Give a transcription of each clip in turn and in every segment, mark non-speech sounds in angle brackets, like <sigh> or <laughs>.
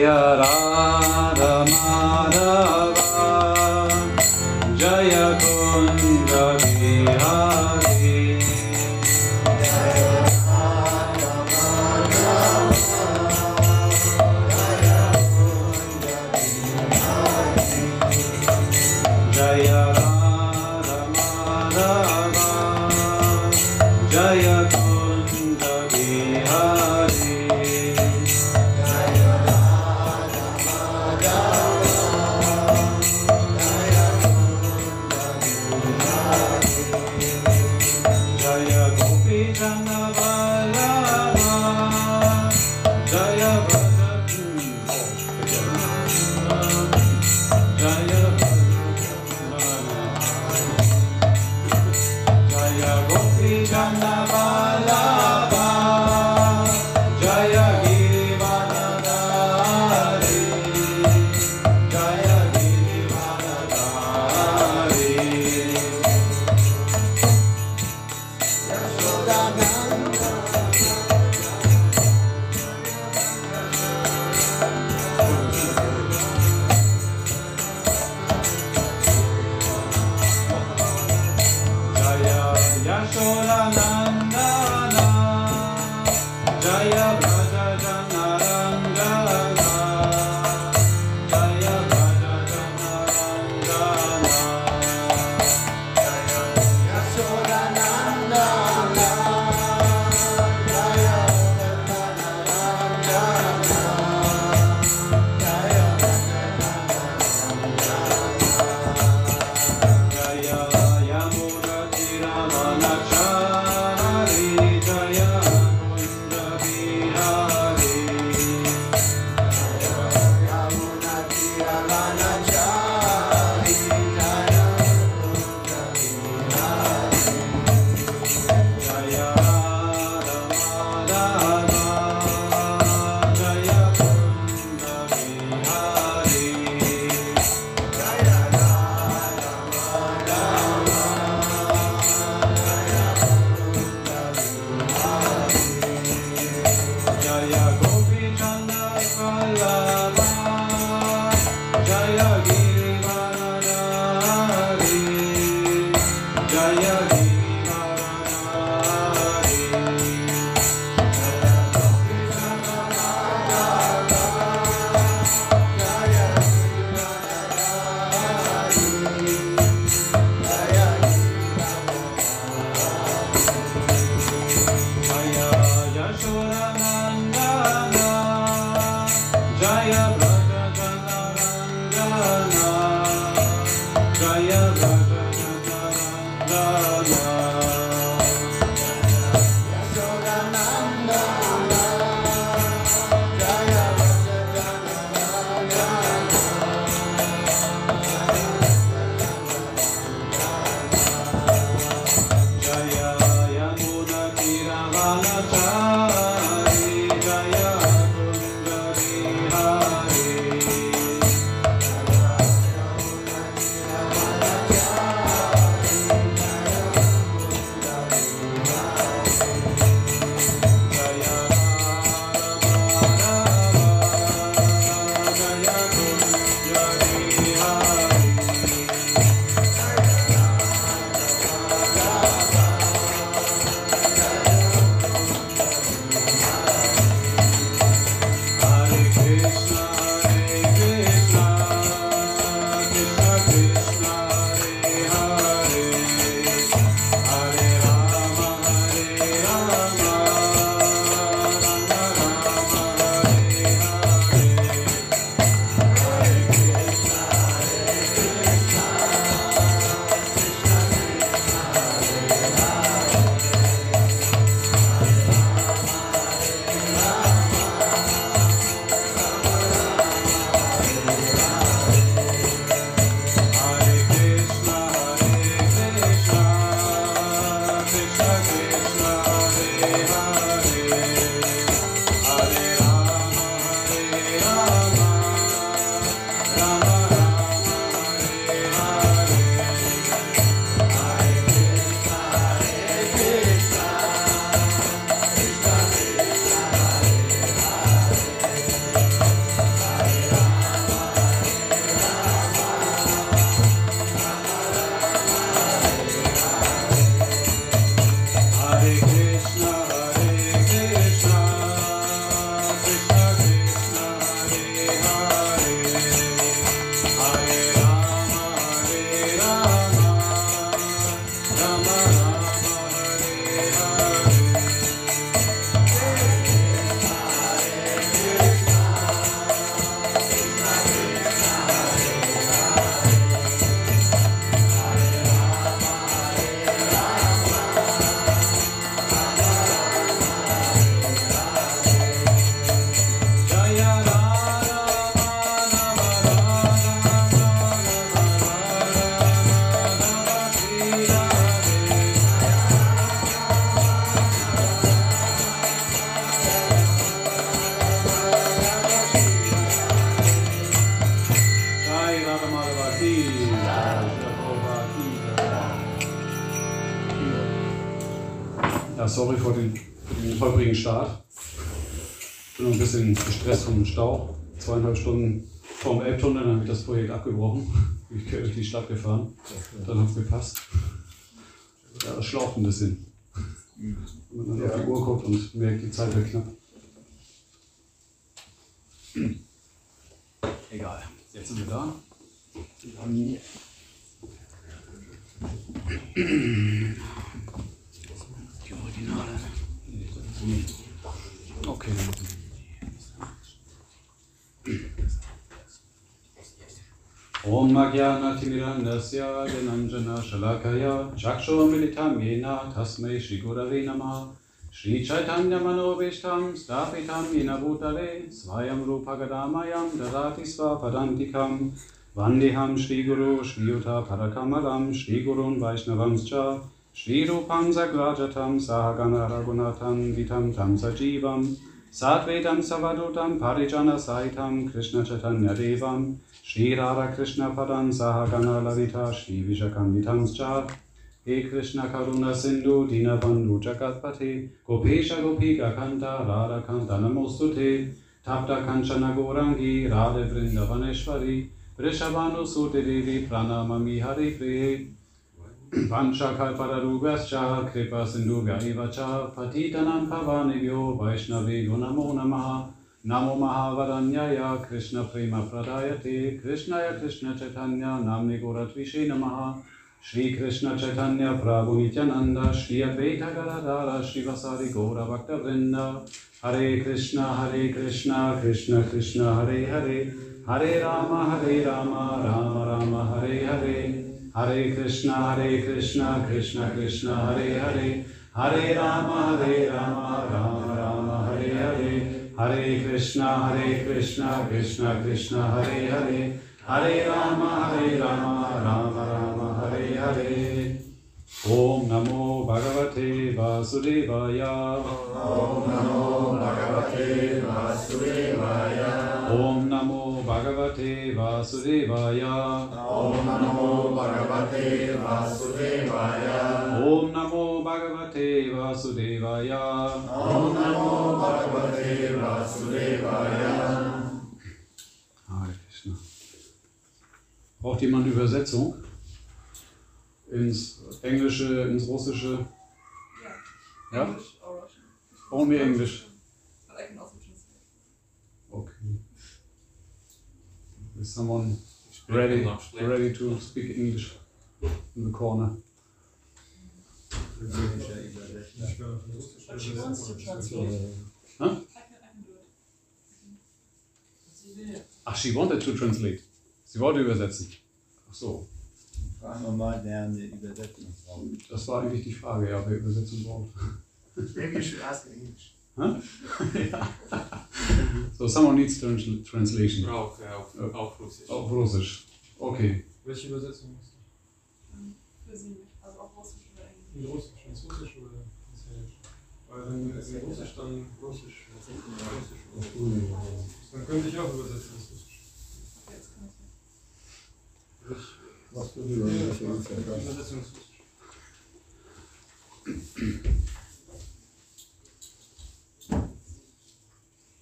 Jaya Radha Ja, das schlaucht ein bisschen. Wenn man dann auf die Uhr guckt und merkt, die Zeit wird knapp. Egal, jetzt sind wir da. Die Originale. Okay. Om Magyana Timirandasya Gananjana Shalakaya Chaksho Militam Yena Tasmai Shri Gurave Namah Shri Chaitanya Manobishtam Stapitam Yena Bhutale Svayam Rupagadamayam Dadati Svapadantikam Vandeham Shri Guru Shri Yuta Sadvedam Savadutam Parijana Saitam Krishna Chaitanya Devam Shri Radha Krishna Padan Sahagana Lavita Shri Vishakamvitanscha He Krishna Karuna Sindhu Dinabandhu Jagatpate Gopesha Gopika Kanta Radha Kanta Namostute Tapta Kanchana Gorangi Radha Vrindavaneshwari Vrishabhanu Sute Devi Pranamami Hari Priye Vancha Kalpadarubhascha Kripa Sindhubhya eva cha Patitanam Pavanebhyo Vaishnaveyo Namo Namaha Namo Mahavaranyaya Krishna Prema Pradayate Krishnaya Krishna Chaitanya Namne Goratvishe Namaha Shri Krishna Chaitanya Prabhu Nityananda Shri Advaita Gadadara Shri Vasari Gaura Bhakta Vrinda Hare Krishna Hare Krishna Krishna Krishna Hare Hare. Hare Rama Hare Rama Rama Rama Hare Hare. Hare Krishna, Hare Krishna, Krishna Krishna, Hare Hare, Hare Rama, Hare Rama, Rama Rama, Hare Hare, Hare Krishna, Hare Krishna, Krishna Krishna, Hare Hare, Hare Rama, Bhagavate Vasudevaya. Om Namo Bhagavate Vasudevaya. Om Namo Bhagavate Vasudevaya. Om Namo Bhagavate Vasudevaya. Hare Krishna. Braucht jemand Übersetzung? Ins Englische, ins Russische? Ja? Russian? Only English. But I can also translate. Okay. Is someone ready, ready to speak English in the corner? But she wants to translate. Huh? Ach, she wanted to translate. Sie wollte übersetzen. Ach so, Fragen wir mal, der eine Übersetzung braucht. das war eigentlich die Frage, ja, wer Übersetzung braucht. Maybe you should ask in English. <laughs> ja. So, someone needs trans translation. Auch, ja, auf, Ja. auf Russisch. Auf Russisch. Okay. Welche Übersetzung hast Ähm, Für sie. Also auch Russisch oder Englisch. du? In Russisch, ins Russisch oder ins Hessisch? Weil wenn es in Russisch, dann Russisch. Russisch. Dann könnte ich auch übersetzen ins Russisch. Jetzt kann ich nicht. Also ich- Was du welche Übersetzung? Übersetzung ins Russisch. <clears throat>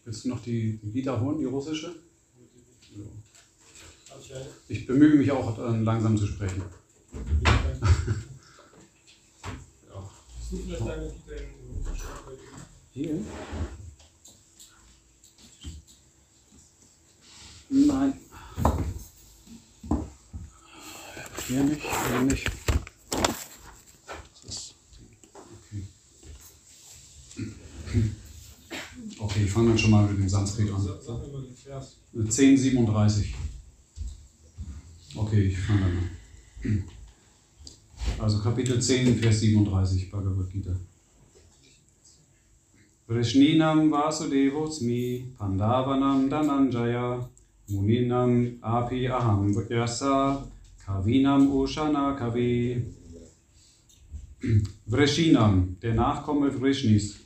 Willst du noch die, die Vita holen, die russische? Ja. Ich bemühe mich auch, dann langsam zu sprechen. Hier? Nein. Hier nicht, hier nicht. Das ist okay. Okay, ich fange dann schon mal mit dem Sanskrit an. Sag, sag mir mal den Vers. 1037. Okay, ich fange dann an. Also Kapitel 10, Vers 37, Bhagavad Gita. Vrishninam Vasudevosmi Pandavanam Dananjaya Muninam Api Aham Yasa Kavinam Ushana Kavi Vrishinam, der Nachkomme Vrishnis.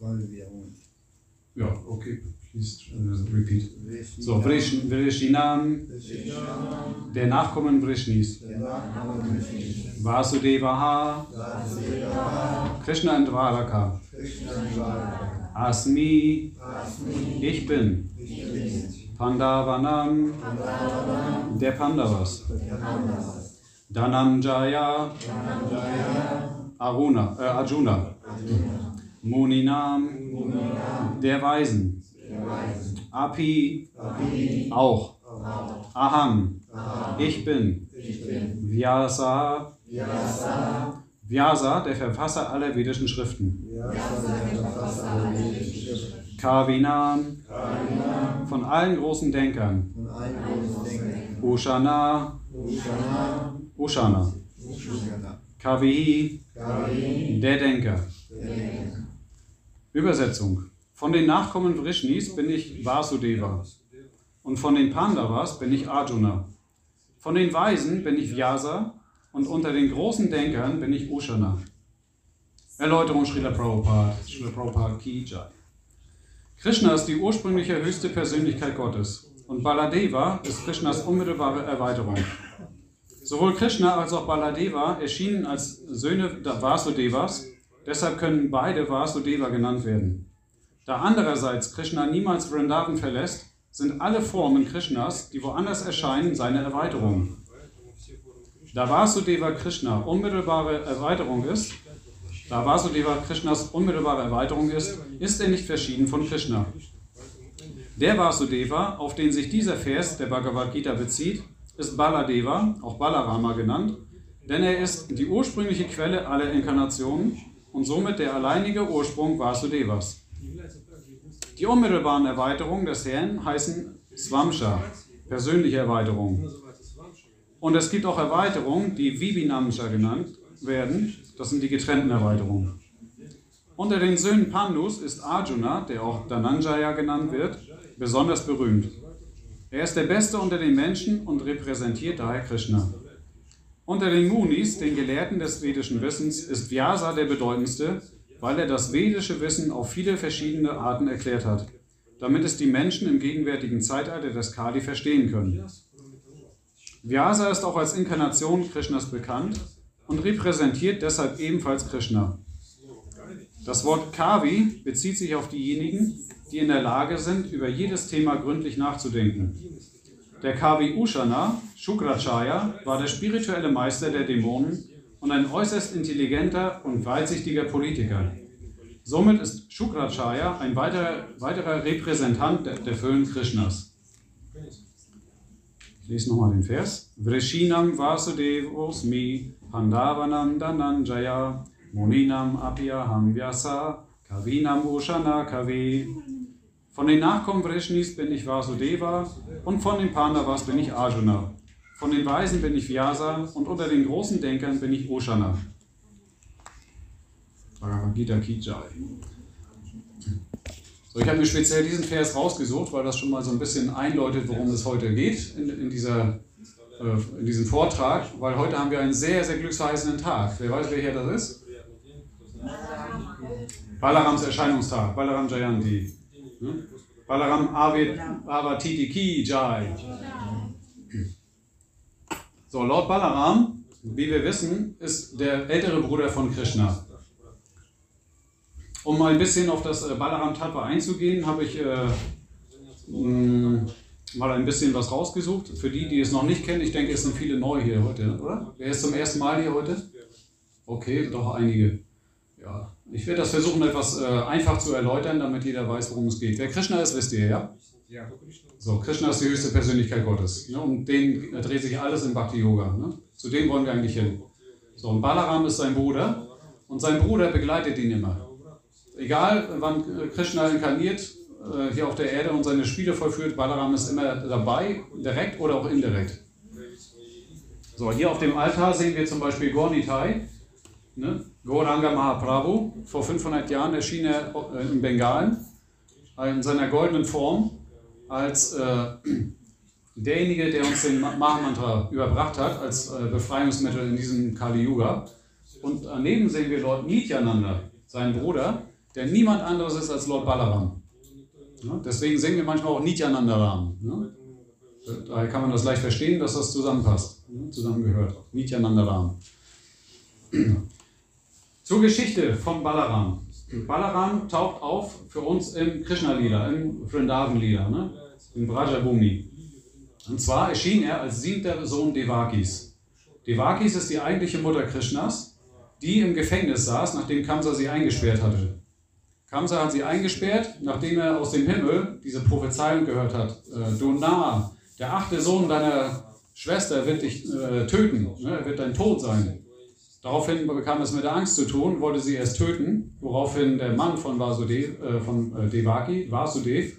Wiederholen? Ja, okay. Please uh, repeat. So, Vrish- Vrishinam, der Nachkommen Vrishnis. Vasudevaha, Krishna und Dvaraka. Asmi, ich bin. Pandavanam, der Pandavas. Dhananjaya, Aruna, äh, Arjuna. Muninam, der Weisen. Api, auch. Aham, ich bin. Vyasa, Vyasa, der Verfasser aller vedischen Schriften. Kavinam, von allen großen Denkern. Ushana, Ushana. Kavihi, der Denker. Übersetzung. Von den Nachkommen Vrishnis bin ich Vasudeva. Und von den Pandavas bin ich Arjuna. Von den Weisen bin ich Vyasa. Und unter den großen Denkern bin ich Ushana. Erläuterung Srila Prabhupada. Srila Prabhupada Ki. Krishna ist die ursprüngliche höchste Persönlichkeit Gottes. Und Baladeva ist Krishnas unmittelbare Erweiterung. Sowohl Krishna als auch Baladeva erschienen als Söhne Vasudevas, deshalb können beide Vasudeva genannt werden. Da andererseits Krishna niemals Vrindavan verlässt, sind alle Formen Krishnas, die woanders erscheinen, seine Erweiterung. Da Vasudeva Krishna unmittelbare Erweiterung ist, da Vasudeva Krishnas unmittelbare Erweiterung ist, ist er nicht verschieden von Krishna. Der Vasudeva, auf den sich dieser Vers der Bhagavad Gita bezieht, ist Baladeva, auch Balarama genannt, denn er ist die ursprüngliche Quelle aller Inkarnationen und somit der alleinige Ursprung Vasudevas. Die unmittelbaren Erweiterungen des Herrn heißen Swamsha, persönliche Erweiterungen. Und es gibt auch Erweiterungen, die Vibhinamsha genannt werden, das sind die getrennten Erweiterungen. Unter den Söhnen Pandus ist Arjuna, der auch Dhananjaya genannt wird, besonders berühmt. Er ist der Beste unter den Menschen und repräsentiert daher Krishna. Unter den Munis, den Gelehrten des vedischen Wissens, ist Vyasa der bedeutendste, weil er das vedische Wissen auf viele verschiedene Arten erklärt hat, damit es die Menschen im gegenwärtigen Zeitalter des Kali verstehen können. Vyasa ist auch als Inkarnation Krishnas bekannt und repräsentiert deshalb ebenfalls Krishna. Das Wort Kavi bezieht sich auf diejenigen, die in der Lage sind, über jedes Thema gründlich nachzudenken. Der Kavi Ushana, Shukracharya, war der spirituelle Meister der Dämonen und ein äußerst intelligenter und weitsichtiger Politiker. Somit ist Shukracharya ein weiterer, weiterer Repräsentant der, der Füllen Krishnas. Ich lese nochmal den Vers. Vrishinam Vasudevosmi Pandavanam Dhananjaya Muninam Apyaham Vyasa Kavinam Ushana Kavi. Von den Nachkommen Vrishnis bin ich Vasudeva und von den Pandavas bin ich Arjuna. Von den Weisen bin ich Vyasa und unter den großen Denkern bin ich Ushana. Bhagavad Gita Ki Jai. So, ich habe mir speziell diesen Vers rausgesucht, weil das schon mal so ein bisschen einläutet, worum es heute geht in, in, dieser, äh, in diesem Vortrag, weil heute haben wir einen sehr, sehr glücksverheißenden Tag. Wer weiß, welcher das ist? Balarams Erscheinungstag, Balaram Jayanti. Hm? Balaram Avatiti Ki Jai. So, Lord Balaram, wie wir wissen, ist der ältere Bruder von Krishna. Um mal ein bisschen auf das äh, Balaram Tattva einzugehen, habe ich äh, mh, mal ein bisschen was rausgesucht. Für die, die es noch nicht kennen, ich denke, es sind viele neu hier heute, oder? Wer ist zum ersten Mal hier heute? Okay, doch einige. Ja, ich werde das versuchen, etwas äh, einfach zu erläutern, damit jeder weiß, worum es geht. Wer Krishna ist, wisst ihr, ja? Ja. So, Krishna ist die höchste Persönlichkeit Gottes. Ne? Um den dreht sich alles im Bhakti Yoga. Ne? Zu dem wollen wir eigentlich hin. So, und Balaram ist sein Bruder und sein Bruder begleitet ihn immer. Egal, wann Krishna inkarniert äh, hier auf der Erde und seine Spiele vollführt, Balaram ist immer dabei, direkt oder auch indirekt. So, hier auf dem Altar sehen wir zum Beispiel Gornitai, ne? Gauranga Mahaprabhu. Vor 500 Jahren erschien er äh, in Bengalen in seiner goldenen Form als äh, <clears throat> derjenige, der uns den Mahamantra überbracht hat, als äh, Befreiungsmittel in diesem Kali Yuga. Und daneben sehen wir Lord Nityananda, seinen Bruder, der niemand anderes ist als Lord Balaram. Ja, deswegen singen wir manchmal auch Nityanandaram. Ne? Daher kann man das leicht verstehen, dass das zusammenpasst, zusammengehört. Nityanandaram. <clears throat> Zur Geschichte von Balaram. Balaram taucht auf für uns im Krishna-Lila, im Vrindavan-Lila, ne? im Brajabhumi. Und zwar erschien er als siebter Sohn Devakis. Devakis ist die eigentliche Mutter Krishnas, die im Gefängnis saß, nachdem Kamsa sie eingesperrt hatte. Kamsa hat sie eingesperrt, nachdem er aus dem Himmel diese Prophezeiung gehört hat. Äh, du Narr, der achte Sohn deiner Schwester wird dich äh, töten, ne? er wird dein Tod sein. Daraufhin bekam es mit der Angst zu tun, wollte sie erst töten, woraufhin der Mann von Vasudev, äh, von äh, Devaki, Vasudev,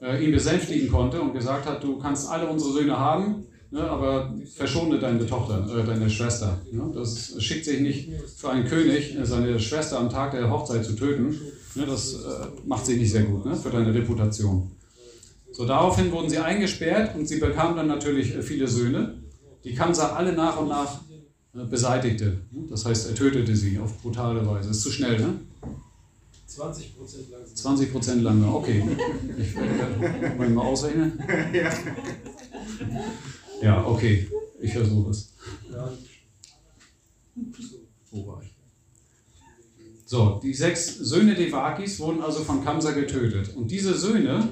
äh, ihn besänftigen konnte und gesagt hat, du kannst alle unsere Söhne haben, ne, aber verschone deine Tochter, äh, deine Schwester. Ne? Das schickt sich nicht für einen König, äh, seine Schwester am Tag der Hochzeit zu töten. Ne? Das äh, macht sich nicht sehr gut ne? für deine Reputation. So, daraufhin wurden sie eingesperrt und sie bekamen dann natürlich viele Söhne. Die Kamsa alle nach und nach beseitigte. Ne? Das heißt, er tötete sie auf brutale Weise. Ist zu schnell, ne? 20% langsam. 20 Prozent lange, okay. Ich werde mal ausrechnen. Ja, okay. Ich versuche es. Wo war ich? So, die sechs Söhne Devakis wurden also von Kamsa getötet. Und diese Söhne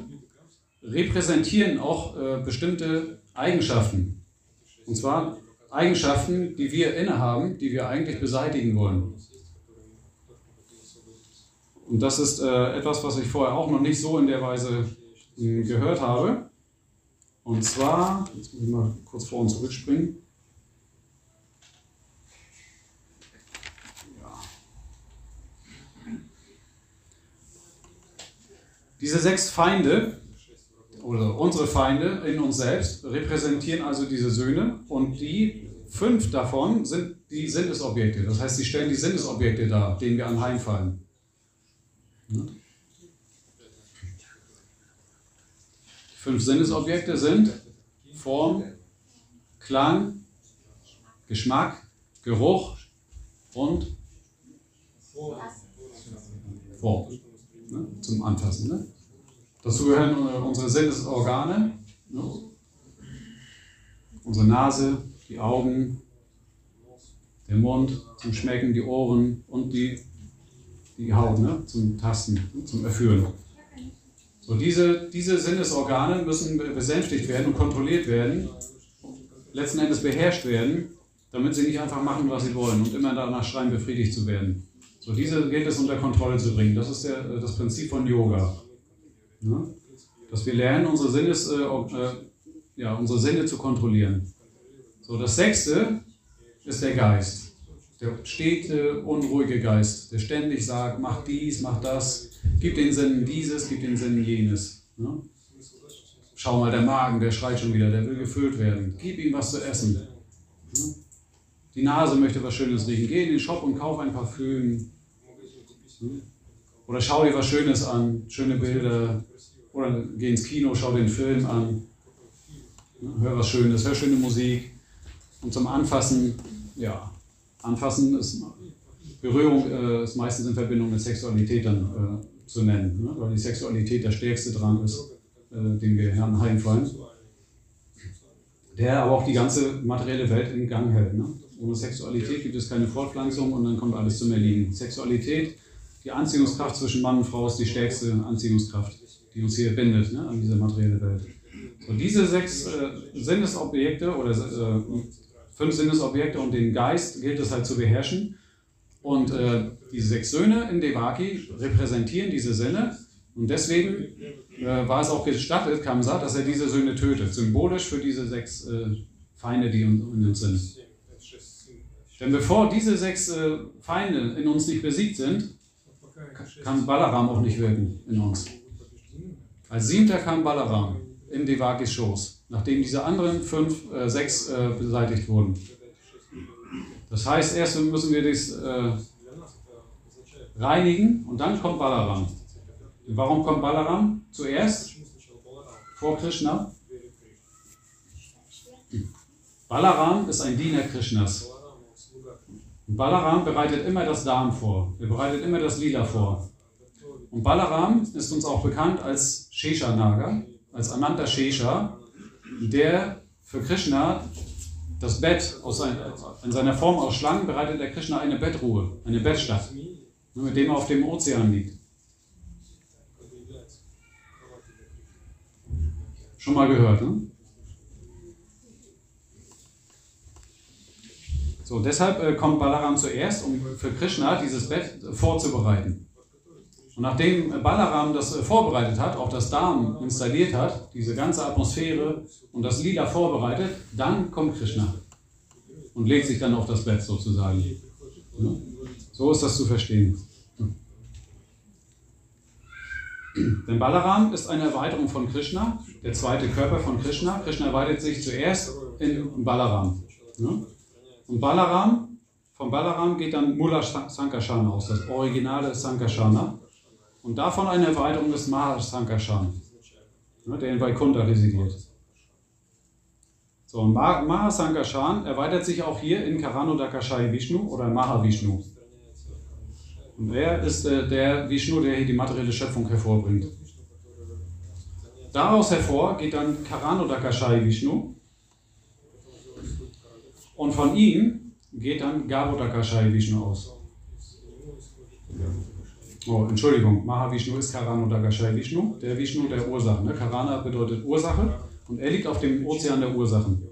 repräsentieren auch äh, bestimmte Eigenschaften. Und zwar Eigenschaften, die wir innehaben, die wir eigentlich beseitigen wollen. Und das ist äh, etwas, was ich vorher auch noch nicht so in der Weise mh, gehört habe. Und zwar, jetzt muss ich mal kurz vor und zurückspringen. Ja. Diese sechs Feinde oder unsere Feinde in uns selbst repräsentieren also diese Söhne und die fünf davon sind die Sinnesobjekte. Das heißt, sie stellen die Sinnesobjekte dar, denen wir anheimfallen. Die fünf Sinnesobjekte sind Form, Klang, Geschmack, Geruch und Form. Zum Anfassen. Ne? Dazu gehören äh, unsere Sinnesorgane, ne? unsere Nase, die Augen, der Mund zum Schmecken, die Ohren und die, die Haut ne? zum Tasten, ne? zum Erfühlen. So, diese, diese Sinnesorgane müssen besänftigt werden und kontrolliert werden, letzten Endes beherrscht werden, damit sie nicht einfach machen, was sie wollen und immer danach schreien, befriedigt zu werden. So, diese gilt es unter Kontrolle zu bringen. Das ist der, das Prinzip von Yoga. Ja? Dass wir lernen, unsere, Sinnes, äh, äh, ja, unsere Sinne zu kontrollieren. So, das sechste ist der Geist. Der stete, unruhige Geist, der ständig sagt, mach dies, mach das, gib den Sinnen dieses, gib den Sinnen jenes. Ja? Schau mal, der Magen, der schreit schon wieder, der will gefüllt werden. Gib ihm was zu essen. Ja? Die Nase möchte was Schönes riechen. Geh in den Shop und kauf ein Parfüm. Oder schau dir was Schönes an, schöne Bilder. Oder geh ins Kino, schau den Film an. Hör was Schönes, hör schöne Musik. Und zum Anfassen, ja, Anfassen ist, Berührung äh, ist meistens in Verbindung mit Sexualität dann äh, zu nennen, ne? weil die Sexualität der stärkste Drang ist, äh, den wir Herrn heimfallen. Der aber auch die ganze materielle Welt in Gang hält. Ne? Ohne Sexualität gibt es keine Fortpflanzung und dann kommt alles zum Erliegen. Sexualität, die Anziehungskraft zwischen Mann und Frau ist die stärkste Anziehungskraft, die uns hier bindet ne, an diese materielle Welt. So, diese sechs äh, Sinnesobjekte oder äh, fünf Sinnesobjekte und den Geist gilt es halt zu beherrschen. Und äh, diese sechs Söhne in Devaki repräsentieren diese Sinne. Und deswegen äh, war es auch gestattet, Kamsa, dass er diese Söhne tötet. Symbolisch für diese sechs äh, Feinde, die in uns sind. Denn bevor diese sechs äh, Feinde in uns nicht besiegt sind, kann Balaram auch nicht wirken in uns. Als siebter kam Balaram in Devakis Schoß, nachdem diese anderen fünf, äh, sechs äh, beseitigt wurden. Das heißt, erst müssen wir das äh, reinigen und dann kommt Balaram. Und warum kommt Balaram zuerst vor Krishna? Balaram ist ein Diener Krishnas. Und Balaram bereitet immer das Darm vor. Er bereitet immer das Lila vor. Und Balaram ist uns auch bekannt als Sheshanaga, als Ananta Shesha, der für Krishna das Bett aus sein, in seiner Form aus Schlangen bereitet der Krishna eine Bettruhe, eine Bettstatt, mit dem er auf dem Ozean liegt. Schon mal gehört, ne? So, deshalb äh, kommt Balaram zuerst, um für Krishna dieses Bett vorzubereiten. Und nachdem Balaram das äh, vorbereitet hat, auch das Darm installiert hat, diese ganze Atmosphäre und das Lila vorbereitet, dann kommt Krishna und legt sich dann auf das Bett sozusagen. Ja? So ist das zu verstehen. Denn Balaram ist eine Erweiterung von Krishna, der zweite Körper von Krishna. Krishna erweitert sich zuerst in Balaram. Ja? Und Balaram, von Balaram geht dann Mula Sankarshan aus, das originale Sankarsana. Und davon eine Erweiterung des Mahasankarshan, ja, der in Vaikuntha residiert. So, und Mahasankarshan erweitert sich auch hier in Karanodakashai Vishnu oder Mahavishnu. Und er ist äh, der Vishnu, der hier die materielle Schöpfung hervorbringt. Daraus hervor geht dann Karanodakashai Vishnu. Und von ihm geht dann Gabodakashai Vishnu aus. Oh, Entschuldigung, Mahavishnu ist Karanodakashai Vishnu, der Vishnu der Ursachen. Ne? Karana bedeutet Ursache und er liegt auf dem Ozean der Ursachen.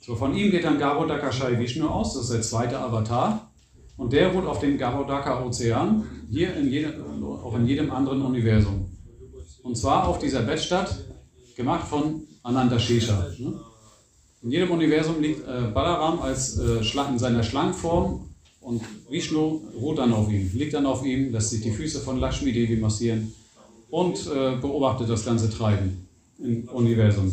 So, von ihm geht dann Gabodakashai Vishnu aus, das ist der zweite Avatar. Und der ruht auf dem Gabodaka-Ozean, hier in jedem, auch in jedem anderen Universum. Und zwar auf dieser Bettstadt, gemacht von Ananda Shesha. Ne? In jedem Universum liegt äh, Balaram als, äh, in seiner Schlangenform und Vishnu ruht dann auf ihm, liegt dann auf ihm, lässt sich die Füße von Lakshmi Devi massieren und äh, beobachtet das ganze Treiben im Universum.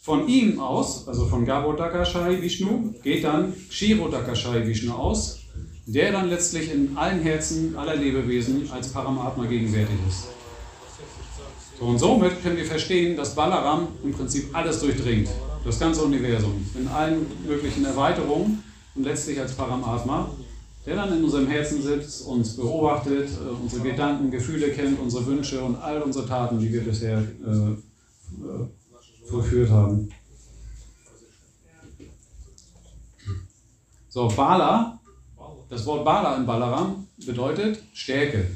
Von ihm aus, also von Gabodakashai Vishnu, geht dann Kshirodakashai Vishnu aus, der dann letztlich in allen Herzen aller Lebewesen als Paramatma gegenwärtig ist. So, und somit können wir verstehen, dass Balaram im Prinzip alles durchdringt, das ganze Universum, in allen möglichen Erweiterungen und letztlich als Paramatma, der dann in unserem Herzen sitzt, uns beobachtet, äh, unsere Gedanken, Gefühle kennt, unsere Wünsche und all unsere Taten, die wir bisher äh, äh, vollführt haben. So, Bala das Wort Bala in Balaram bedeutet Stärke.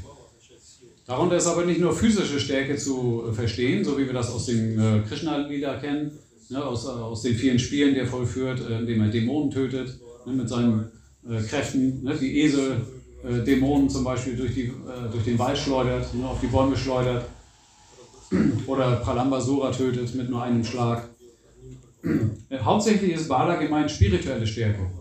Darunter ist aber nicht nur physische Stärke zu verstehen, so wie wir das aus dem äh, Krishna-Lila kennen, ne, aus, äh, aus den vielen Spielen, die er vollführt, äh, indem er Dämonen tötet, ne, mit seinen äh, Kräften, ne, die Esel, äh, Dämonen zum Beispiel durch, die, äh, durch den Wald schleudert, ne, auf die Bäume schleudert, oder Pralambasura tötet mit nur einem Schlag. Hauptsächlich ist Bala gemeint spirituelle Stärke.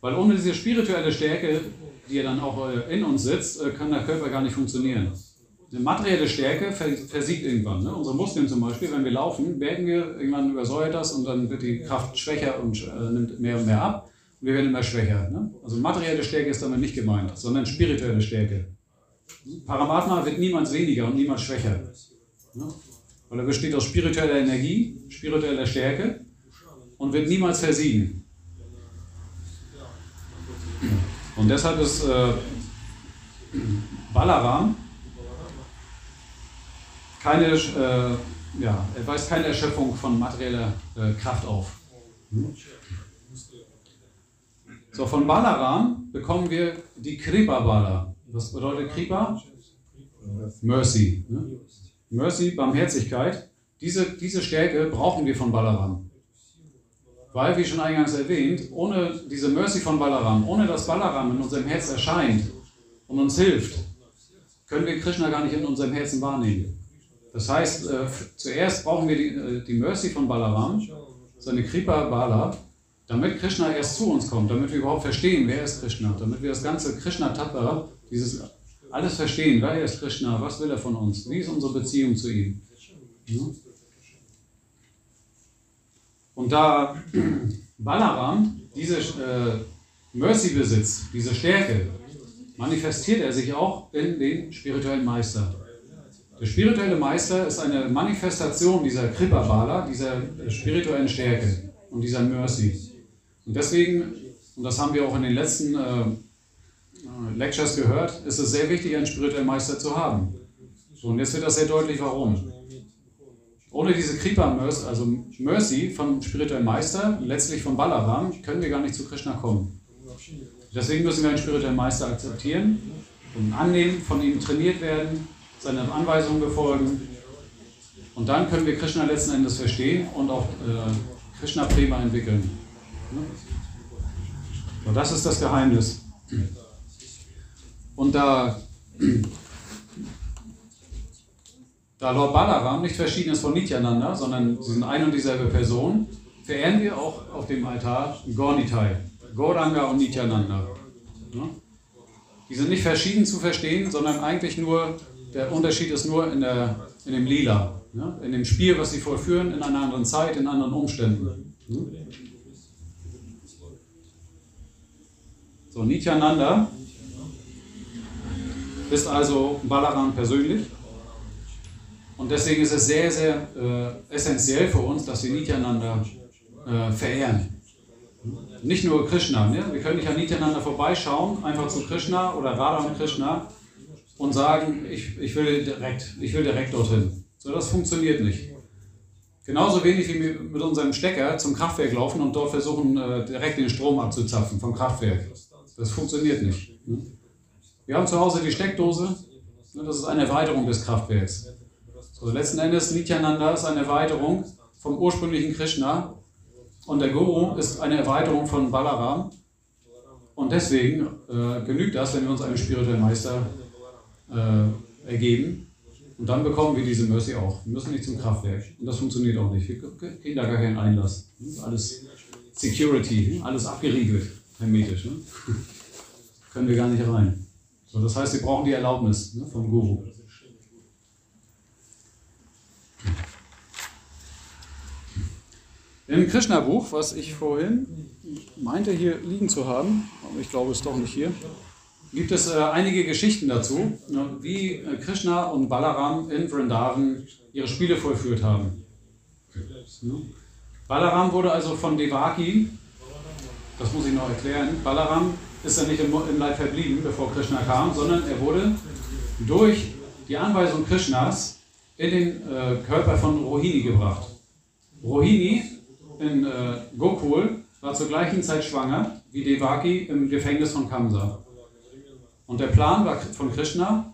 Weil ohne diese spirituelle Stärke, die ja dann auch äh, in uns sitzt, äh, kann der Körper gar nicht funktionieren. Eine materielle Stärke versiegt irgendwann. Ne? Unsere Muskeln zum Beispiel, wenn wir laufen, merken wir, irgendwann übersäuert das und dann wird die Kraft schwächer und äh, nimmt mehr und mehr ab. Und wir werden immer schwächer. Ne? Also materielle Stärke ist damit nicht gemeint, sondern spirituelle Stärke. Paramatma wird niemals weniger und niemals schwächer. Ne? Weil er besteht aus spiritueller Energie, spiritueller Stärke und wird niemals versiegen. Und deshalb ist äh, Balaram keine, äh, ja, er weist keine Erschöpfung von materieller äh, Kraft auf. So, von Balaram bekommen wir die Kripa Bala. Was bedeutet Kripa? Mercy. Ne? Mercy, Barmherzigkeit. Diese, diese Stärke brauchen wir von Balaram. Weil, wie schon eingangs erwähnt, ohne diese Mercy von Balaram, ohne dass Balaram in unserem Herz erscheint und uns hilft, können wir Krishna gar nicht in unserem Herzen wahrnehmen. Das heißt, äh, zuerst brauchen wir die, äh, die Mercy von Balaram, seine Kripa Bala, damit Krishna erst zu uns kommt, damit wir überhaupt verstehen, wer ist Krishna, damit wir das ganze Krishna-Tattva, dieses alles verstehen, wer ist Krishna, was will er von uns, wie ist unsere Beziehung zu ihm. Und da <clears throat> Balaram diese äh, Mercy besitzt, diese Stärke, manifestiert er sich auch in den spirituellen Meister. Der spirituelle Meister ist eine Manifestation dieser Kripa Bala, dieser spirituellen Stärke und dieser Mercy. Und deswegen, und das haben wir auch in den letzten äh, äh, Lectures gehört, ist es sehr wichtig, einen spirituellen Meister zu haben. So, und jetzt wird das sehr deutlich, warum. Ohne diese Kripa Mercy, also Mercy vom spirituellen Meister, letztlich von Balaram, können wir gar nicht zu Krishna kommen. Deswegen müssen wir einen spirituellen Meister akzeptieren und annehmen, von ihm trainiert werden, seine Anweisungen befolgen. Und dann können wir Krishna letzten Endes verstehen und auch äh, Krishna Prema entwickeln. So, das ist das Geheimnis. Und da, da Lord Balaram nicht verschieden ist von Nityananda, sondern sie sind ein und dieselbe Person, verehren wir auch auf dem Altar Gornitai, Goranga und Nityananda. Ja? Die sind nicht verschieden zu verstehen, sondern eigentlich nur, der Unterschied ist nur in, der, in dem Lila, ja? in dem Spiel, was sie vollführen, in einer anderen Zeit, in anderen Umständen. Ja? So, Nityananda ist also Balaram persönlich. Und deswegen ist es sehr, sehr äh, essentiell für uns, dass wir Nityananda äh, verehren. Nicht nur Krishna. Ne? Wir können nicht an Nityananda vorbeischauen, einfach zu Krishna oder Radha und Krishna und sagen, ich, ich, will, direkt, ich will direkt dorthin. So, das funktioniert nicht. Genauso wenig wie wir mit unserem Stecker zum Kraftwerk laufen und dort versuchen, äh, direkt den Strom abzuzapfen vom Kraftwerk. Das funktioniert nicht. Ne? Wir haben zu Hause die Steckdose, ne? das ist eine Erweiterung des Kraftwerks. So, letzten Endes, Nityananda ist eine Erweiterung vom ursprünglichen Krishna und der Guru ist eine Erweiterung von Balaram. Und deswegen äh, genügt das, wenn wir uns einen spirituellen Meister äh, ergeben. Und dann bekommen wir diese Mercy auch. Wir müssen nicht zum Kraftwerk. Und das funktioniert auch nicht. Wir kriegen da gar keinen Einlass. Alles Security, alles abgeriegelt, hermetisch. Ne? <laughs> Können wir gar nicht rein. So, das heißt, wir brauchen die Erlaubnis ne, vom Guru. Im Krishna-Buch, was ich vorhin meinte hier liegen zu haben, aber ich glaube es ist doch nicht hier, gibt es äh, einige Geschichten dazu, ne, wie äh, Krishna und Balaram in Vrindavan ihre Spiele vollführt haben. Ja. Balaram wurde also von Devaki, das muss ich noch erklären, Balaram ist ja nicht im, im Leib verblieben, bevor Krishna kam, sondern er wurde durch die Anweisung Krishnas in den äh, Körper von Rohini gebracht. Rohini in äh, Gokul war zur gleichen Zeit schwanger wie Devaki im Gefängnis von Kamsa. Und der Plan war von Krishna,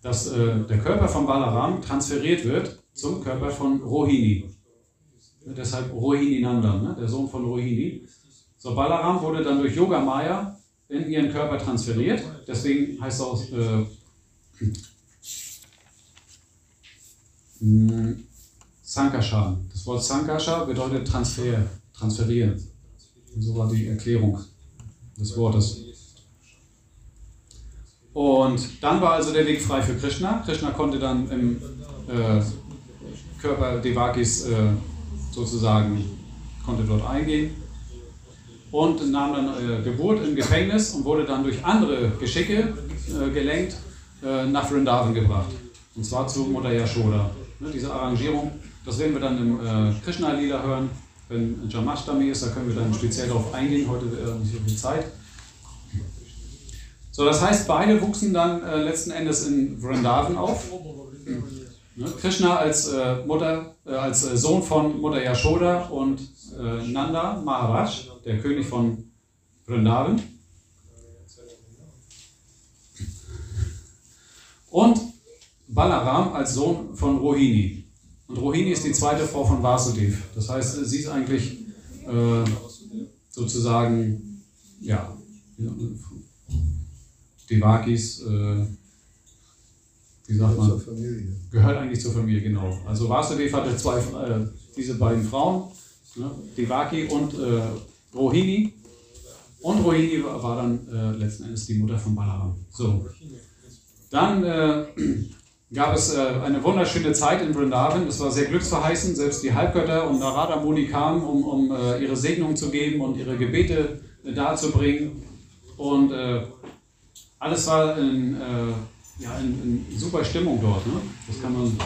dass äh, der Körper von Balaram transferiert wird zum Körper von Rohini. Deshalb Rohini Nandan, ne? der Sohn von Rohini. So, Balaram wurde dann durch Yoga Maya in ihren Körper transferiert. Deswegen heißt es auch äh, Sankasha. Das Wort Sankasha bedeutet Transfer, transferieren. So war die Erklärung des Wortes. Und dann war also der Weg frei für Krishna. Krishna konnte dann im äh, Körper Devakis äh, sozusagen, konnte dort eingehen und nahm dann äh, Geburt im Gefängnis und wurde dann durch andere Geschicke äh, gelenkt äh, nach Vrindavan gebracht. Und zwar zu Mutter Yashoda. Ne, diese Arrangierung, das werden wir dann im äh, Krishna-Lila hören. Wenn Jamashtami ist, da können wir dann speziell darauf eingehen. Heute nicht so viel Zeit. So, das heißt, beide wuchsen dann äh, letzten Endes in Vrindavan auf. Ne? Krishna als, äh, Mutter, äh, als äh, Sohn von Mutter Yashoda und äh, Nanda Maharaj, der König von Vrindavan. Und Balaram als Sohn von Rohini. Und Rohini ist die zweite Frau von Vasudev. Das heißt, sie ist eigentlich äh, sozusagen, ja, Devakis, äh, wie sagt man, gehört eigentlich zur Familie, genau. Also Vasudev hatte zwei, äh, diese beiden Frauen, ne, Devaki und äh, Rohini. Und Rohini war, dann äh, letzten Endes die Mutter von Balaram. So. Dann äh, <clears throat> gab es äh, eine wunderschöne Zeit in Vrindavan. Es war sehr glücksverheißend. Selbst die Halbgötter und Narada Muni kamen, um, um äh, ihre Segnung zu geben und ihre Gebete äh, darzubringen. Und äh, alles war in, äh, ja, in, in, super Stimmung dort. Ne? Das kann man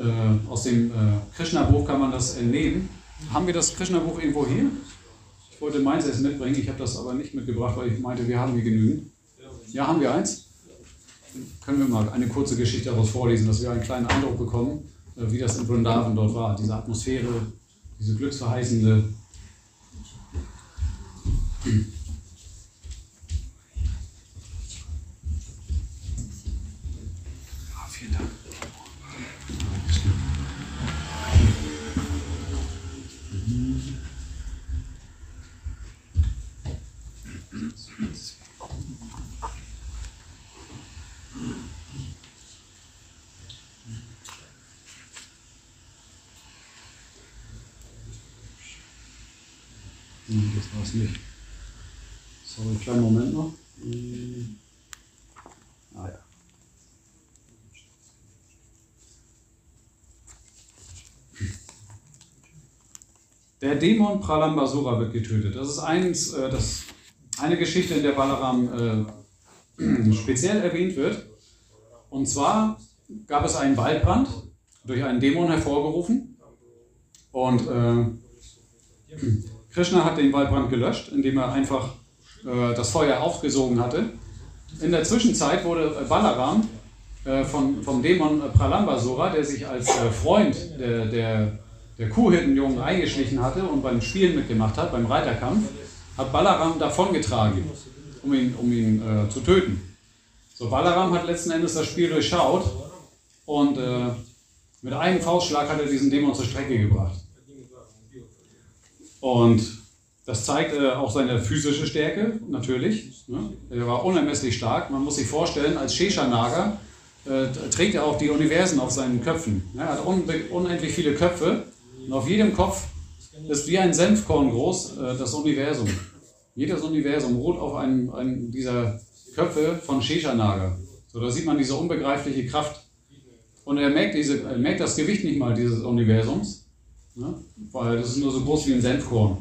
äh, aus dem Krishna-Buch kann man das entnehmen. Haben wir das Krishna-Buch irgendwo hier? Ich wollte meins erst mitbringen, ich habe das aber nicht mitgebracht, weil ich meinte, wir haben hier genügend. Ja, haben wir eins? Können wir mal eine kurze Geschichte daraus vorlesen, dass wir einen kleinen Eindruck bekommen, äh, wie das in Vrindavan dort war. Diese Atmosphäre, diese glücksverheißende. Ja, vielen Dank. Hm, Das war es nicht. Sorry, kleinen Moment noch. Hm. Ah ja. Der Dämon Pralambasura wird getötet. Das ist eins, äh, das, eine Geschichte, in der Balaram äh, <clears throat> speziell erwähnt wird. Und zwar gab es einen Waldbrand, durch einen Dämon hervorgerufen. Und äh, <clears throat> Krishna hat den Waldbrand gelöscht, indem er einfach das Feuer aufgesogen hatte. In der Zwischenzeit wurde Balaram äh, von, vom Dämon Pralambasura, der sich als äh, Freund der, der, der Kuhhirtenjungen eingeschlichen hatte und beim Spielen mitgemacht hat, beim Reiterkampf, hat Balaram davongetragen, um ihn, um ihn äh, zu töten. So, Balaram hat letzten Endes das Spiel durchschaut und äh, mit einem Faustschlag hat er diesen Dämon zur Strecke gebracht. Und das zeigt äh, auch seine physische Stärke, natürlich. Ne? Er war unermesslich stark. Man muss sich vorstellen, als Sheshanaga äh, trägt er auch die Universen auf seinen Köpfen. Er hat unendlich viele Köpfe und auf jedem Kopf ist wie ein Senfkorn groß äh, das Universum. Jedes Universum ruht auf einem, einem dieser Köpfe von Sheshanaga. So, da sieht man diese unbegreifliche Kraft. Und er merkt, diese, er merkt das Gewicht nicht mal dieses Universums, ne? weil das ist nur so groß wie ein Senfkorn.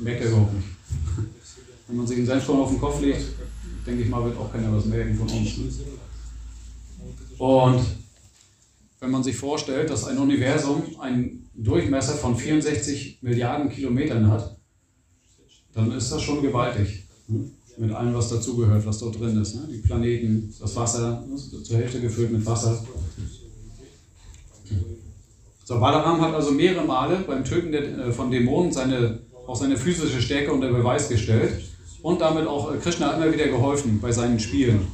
Merkt er überhaupt nicht. Wenn man sich einen Senfkorn auf den Kopf legt, denke ich mal, wird auch keiner was merken von uns. Und wenn man sich vorstellt, dass ein Universum einen Durchmesser von 64 Milliarden Kilometern hat, dann ist das schon gewaltig. ne? Mit allem, was dazugehört, was dort drin ist. ne? Die Planeten, das Wasser, ne? zur Hälfte gefüllt mit Wasser. So, Balaram hat also mehrere Male beim Töten äh, von Dämonen seine, auch seine physische Stärke unter Beweis gestellt und damit auch äh, Krishna immer wieder geholfen bei seinen Spielen.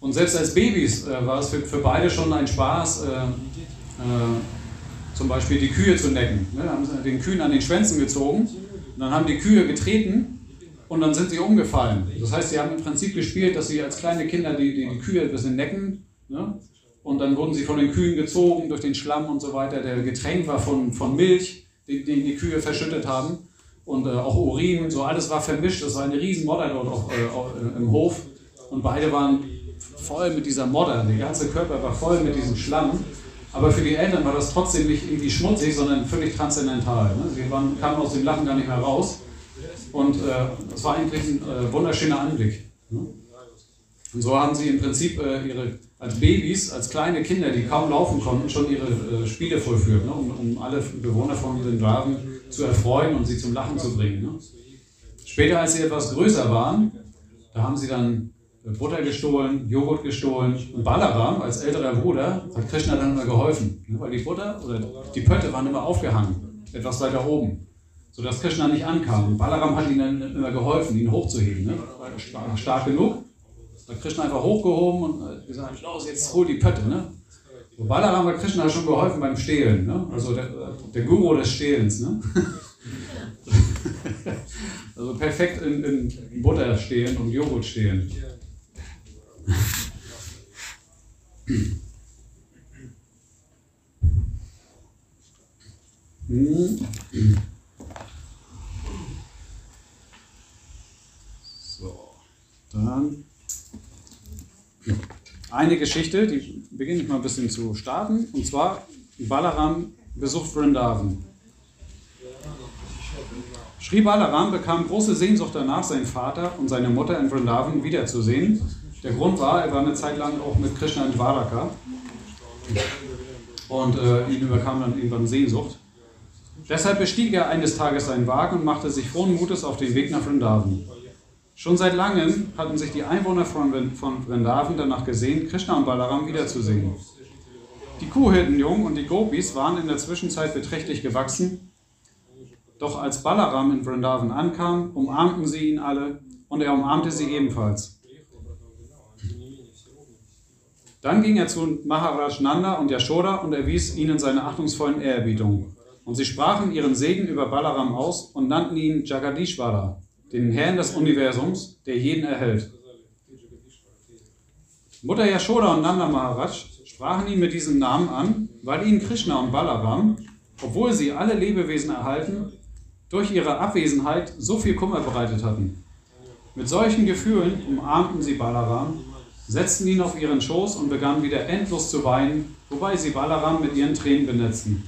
Und selbst als Babys äh, war es für, beide schon ein Spaß, äh, zum Beispiel die Kühe zu necken. Ne? Haben sie den Kühen an den Schwänzen gezogen dann haben die Kühe getreten und dann sind sie umgefallen. Das heißt, sie haben im Prinzip gespielt, dass sie als kleine Kinder die, die, Kühe ein bisschen necken. Ne? Und dann wurden sie von den Kühen gezogen durch den Schlamm und so weiter, der getränkt war von, von Milch, den, die Kühe verschüttet haben. Und äh, auch Urin, so alles war vermischt. Das war eine riesen Modder dort auch, äh, äh, im Hof. Und beide waren voll mit dieser Modder. Der ganze Körper war voll mit diesem Schlamm. Aber für die Eltern war das trotzdem nicht irgendwie schmutzig, sondern völlig transzendental. Ne? Sie waren, kamen aus dem Lachen gar nicht mehr raus. Und es war eigentlich ein äh, wunderschöner Anblick. Ne? Und so haben sie im Prinzip äh, ihre, als Babys, als kleine Kinder, die kaum laufen konnten, schon ihre äh, Spiele vollführt, ne? um, um alle Bewohner von den Draven zu erfreuen und sie zum Lachen zu bringen. Ne? Später, als sie etwas größer waren, da haben sie dann äh, Butter gestohlen, Joghurt gestohlen und Balaram als älterer Bruder hat Krishna dann immer geholfen, ne? weil die Butter oder die Pötte waren immer aufgehangen, etwas weiter oben, sodass Krishna nicht ankam. Und Balaram hat ihnen dann immer geholfen, ihn hochzuheben, ne? war stark genug. Hat Krishna einfach hochgehoben und äh, gesagt, los, jetzt hol die Pötte. Ne? Und Balaram hat Krishna schon geholfen beim Stehlen, ne? also der, der Guru des Stehlens. Ne? <laughs> also perfekt in, in Butter stehlen und Joghurt stehlen. So, dann eine Geschichte, die beginne ich mal ein bisschen zu starten. Und zwar, Balaram besucht Vrindavan. Sri Balaram bekam große Sehnsucht danach, seinen Vater und seine Mutter in Vrindavan wiederzusehen. Der Grund war, er war eine Zeit lang auch mit Krishna in Dwaraka. Und äh, ihn überkam dann irgendwann Sehnsucht. Deshalb bestieg er eines Tages seinen Wagen und machte sich frohen Mutes auf den Weg nach Vrindavan. Schon seit langem hatten sich die Einwohner von, Vrin- von Vrindavan danach gesehen, Krishna und Balaram wiederzusehen. Die Kuhhirtenjungen und die Gopis waren in der Zwischenzeit beträchtlich gewachsen, doch als Balaram in Vrindavan ankam, umarmten sie ihn alle und er umarmte sie ebenfalls. Dann ging er zu Maharaj Nanda und Yashoda und erwies ihnen seine achtungsvollen Ehrerbietung. Und sie sprachen ihren Segen über Balaram aus und nannten ihn Jagadishvara, den Herrn des Universums, der jeden erhält. Mutter Yashoda und Nanda Maharaj sprachen ihn mit diesem Namen an, weil ihnen Krishna und Balaram, obwohl sie alle Lebewesen erhalten, durch ihre Abwesenheit so viel Kummer bereitet hatten. Mit solchen Gefühlen umarmten sie Balaram, setzten ihn auf ihren Schoß und begannen wieder endlos zu weinen, wobei sie Balaram mit ihren Tränen benetzten.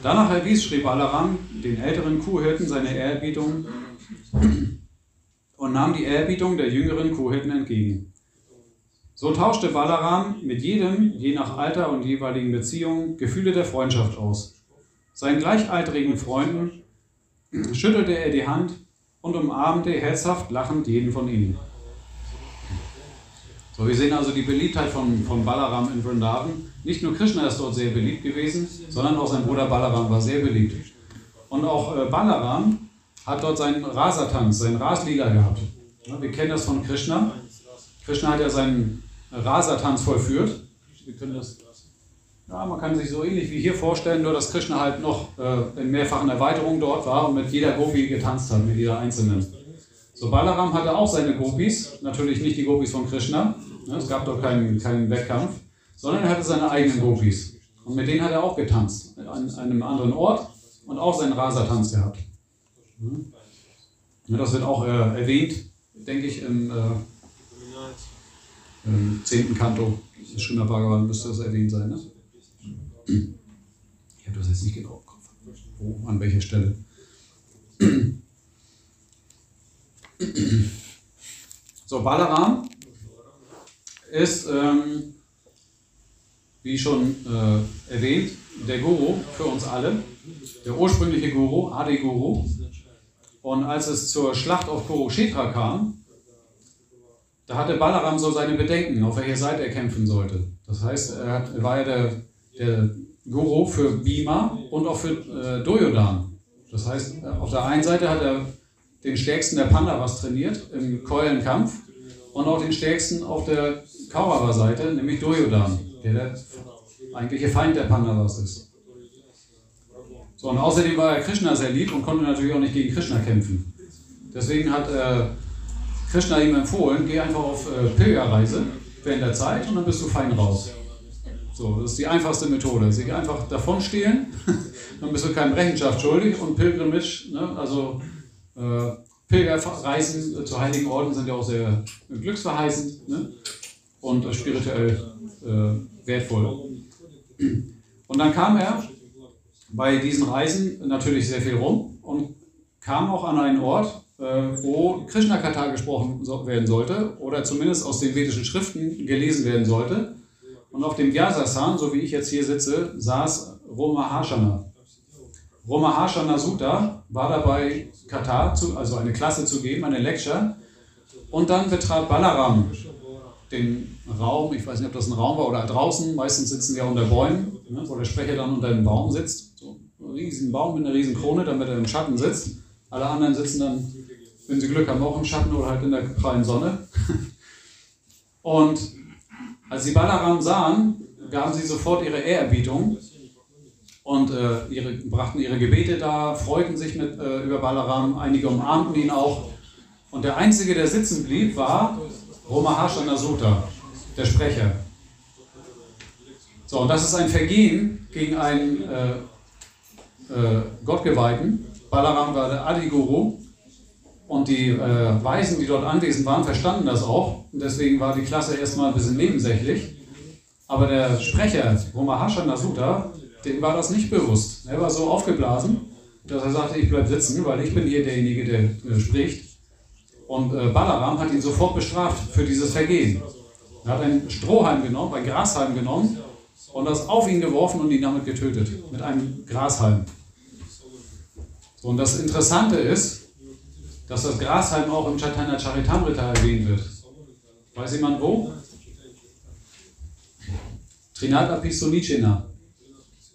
Danach erwies Sri Balaram den älteren Kuhhirten seine Ehrerbietung und nahm die Ehrerbietung der jüngeren Kuhhirten entgegen. So tauschte Balaram mit jedem, je nach Alter und jeweiligen Beziehung, Gefühle der Freundschaft aus. Seinen gleichaltrigen Freunden schüttelte er die Hand und umarmte herzhaft lachend jeden von ihnen. So, wir sehen also die Beliebtheit von, von Balaram in Vrindavan. Nicht nur Krishna ist dort sehr beliebt gewesen, sondern auch sein Bruder Balaram war sehr beliebt. Und auch äh, Balaram hat dort seinen Rasatanz, seinen Raslila gehabt. Ja, wir kennen das von Krishna. Krishna hat ja seinen Rasatanz vollführt. Wir können das, ja, man kann sich so ähnlich wie hier vorstellen, nur dass Krishna halt noch äh, in mehrfachen Erweiterungen dort war und mit jeder Gopi getanzt hat, mit jeder einzelnen. So, Balaram hatte auch seine Gopis, natürlich nicht die Gopis von Krishna, ne, es gab dort keinen, keinen Wettkampf, sondern er hatte seine eigenen Gopis. Und mit denen hat er auch getanzt, an einem anderen Ort und auch seinen Rasatanz gehabt. Hm. Ja, das wird auch äh, erwähnt, denke ich, im, äh, im 10. Kanto Srimad Bhagavan müsste das erwähnt sein. Ne? Ich habe das jetzt nicht genau im Kopf. Wo, an welcher Stelle. So, Balaram ist, ähm, wie schon äh, erwähnt, der Guru für uns alle, der ursprüngliche Guru, Adi Guru. Und als es zur Schlacht auf Kurukshetra kam, da hatte Balaram so seine Bedenken, auf welcher Seite er kämpfen sollte. Das heißt, er, war ja der, der Guru für Bhima und auch für äh, Duryodhan. Das heißt, auf der einen Seite hat er den stärksten der Pandavas trainiert im Keulenkampf und auch den stärksten auf der Kaurava-Seite, nämlich Duryodhan, der der eigentliche Feind der Pandavas ist. So, und außerdem war er Krishna sehr lieb und konnte natürlich auch nicht gegen Krishna kämpfen. Deswegen hat äh, Krishna ihm empfohlen, geh einfach auf äh, Pilgerreise während der Zeit und dann bist du fein raus. So, das ist die einfachste Methode. Sie einfach davon stehlen, <laughs> dann bist du keinem Rechenschaft schuldig und Pilgrimage, ne, also äh, Pilgerreisen zu heiligen Orten sind ja auch sehr glücksverheißend ne, und spirituell äh, wertvoll. Und dann kam er bei diesen Reisen natürlich sehr viel rum und kam auch an einen Ort, äh, wo Krishna-Kata gesprochen werden sollte oder zumindest aus den vedischen Schriften gelesen werden sollte. Und auf dem Vyasasan, so wie ich jetzt hier sitze, saß Romahashana. Romahashana Sutta war dabei, Kata, also eine Klasse zu geben, eine Lecture. Und dann betrat Balaram den Raum, ich weiß nicht, ob das ein Raum war oder draußen, meistens sitzen wir unter Bäumen, ne, wo der Sprecher dann unter einem Baum sitzt. Riesen Baum mit einer riesen Krone, damit er im Schatten sitzt. Alle anderen sitzen dann, wenn sie Glück haben, auch im Schatten oder halt in der prallen Sonne. <laughs> Und als sie Balaram sahen, gaben sie sofort ihre Ehrerbietung und äh, ihre, brachten ihre Gebete dar, freuten sich mit, äh, über Balaram, einige umarmten ihn auch. Und der Einzige, der sitzen blieb, war Romahashana Sutta, der Sprecher. So, und das ist ein Vergehen gegen einen äh, äh, Gottgeweihten. Balaram war der Adi-Guru. Und die äh, Weisen, die dort anwesend waren, verstanden das auch. Und deswegen war die Klasse erstmal ein bisschen nebensächlich. Aber der Sprecher, Romahashana Sutta, dem war das nicht bewusst. Er war so aufgeblasen, dass er sagte, ich bleibe sitzen, weil ich bin hier derjenige, der äh, spricht. Und äh, Balaram hat ihn sofort bestraft für dieses Vergehen. Er hat einen Strohhalm genommen, ein Grashalm genommen und das auf ihn geworfen und ihn damit getötet. Mit einem Grashalm. Und das Interessante ist, dass das Grashalm auch im Chaitanya Charitamrita erwähnt wird. Weiß jemand wo? Trinata Pistolichena.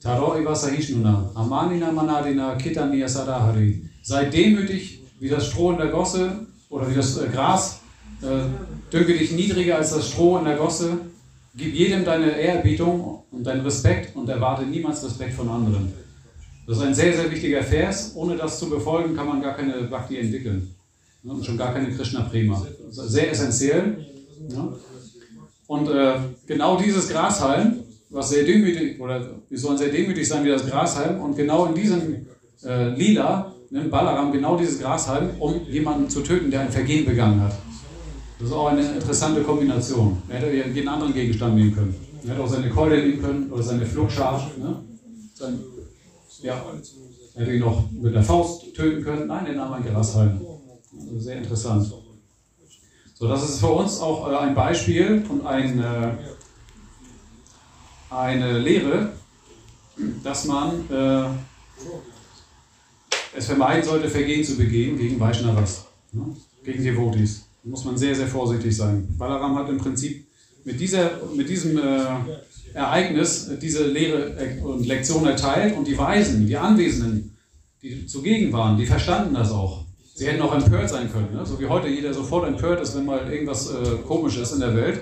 Taro Ivasahishnuna. Amanina Manadina Kitaniya Sadahari. Sei demütig wie das Stroh in der Gosse oder wie das äh, Gras. Äh, dünke dich niedriger als das Stroh in der Gosse. Gib jedem deine Ehrerbietung und deinen Respekt und erwarte niemals Respekt von anderen. Das ist ein sehr, sehr wichtiger Vers. Ohne das zu befolgen, kann man gar keine Bhakti entwickeln. Ne, Und schon gar keine Krishna Prima. Sehr essentiell. Und äh, genau dieses Grashalm, was sehr demütig, oder wir sollen sehr demütig sein wie das Grashalm, und genau in diesem äh, Lila nimmt Balaram genau dieses Grashalm, um jemanden zu töten, der ein Vergehen begangen hat. Das ist auch eine interessante Kombination. Er hätte jeden anderen Gegenstand nehmen können. Er hätte auch seine Keule nehmen können oder seine Flugschar. Ne? Sein, ja, hätte ihn noch mit der Faust töten können. Nein, er nahm ein Grashalm. Also sehr interessant. So, das ist für uns auch äh, ein Beispiel und ein, äh, eine Lehre, dass man äh, es vermeiden sollte, Vergehen zu begehen gegen Vaishnavas, ne? gegen Devotis. Da muss man sehr, sehr vorsichtig sein. Balaram hat im Prinzip mit, dieser, mit diesem äh, Ereignis äh, diese Lehre äh, und Lektion erteilt und die Weisen, die Anwesenden, die zugegen waren, die verstanden das auch. Sie hätten auch empört sein können, ne? so wie heute jeder sofort empört ist, wenn mal irgendwas äh, komisch ist in der Welt.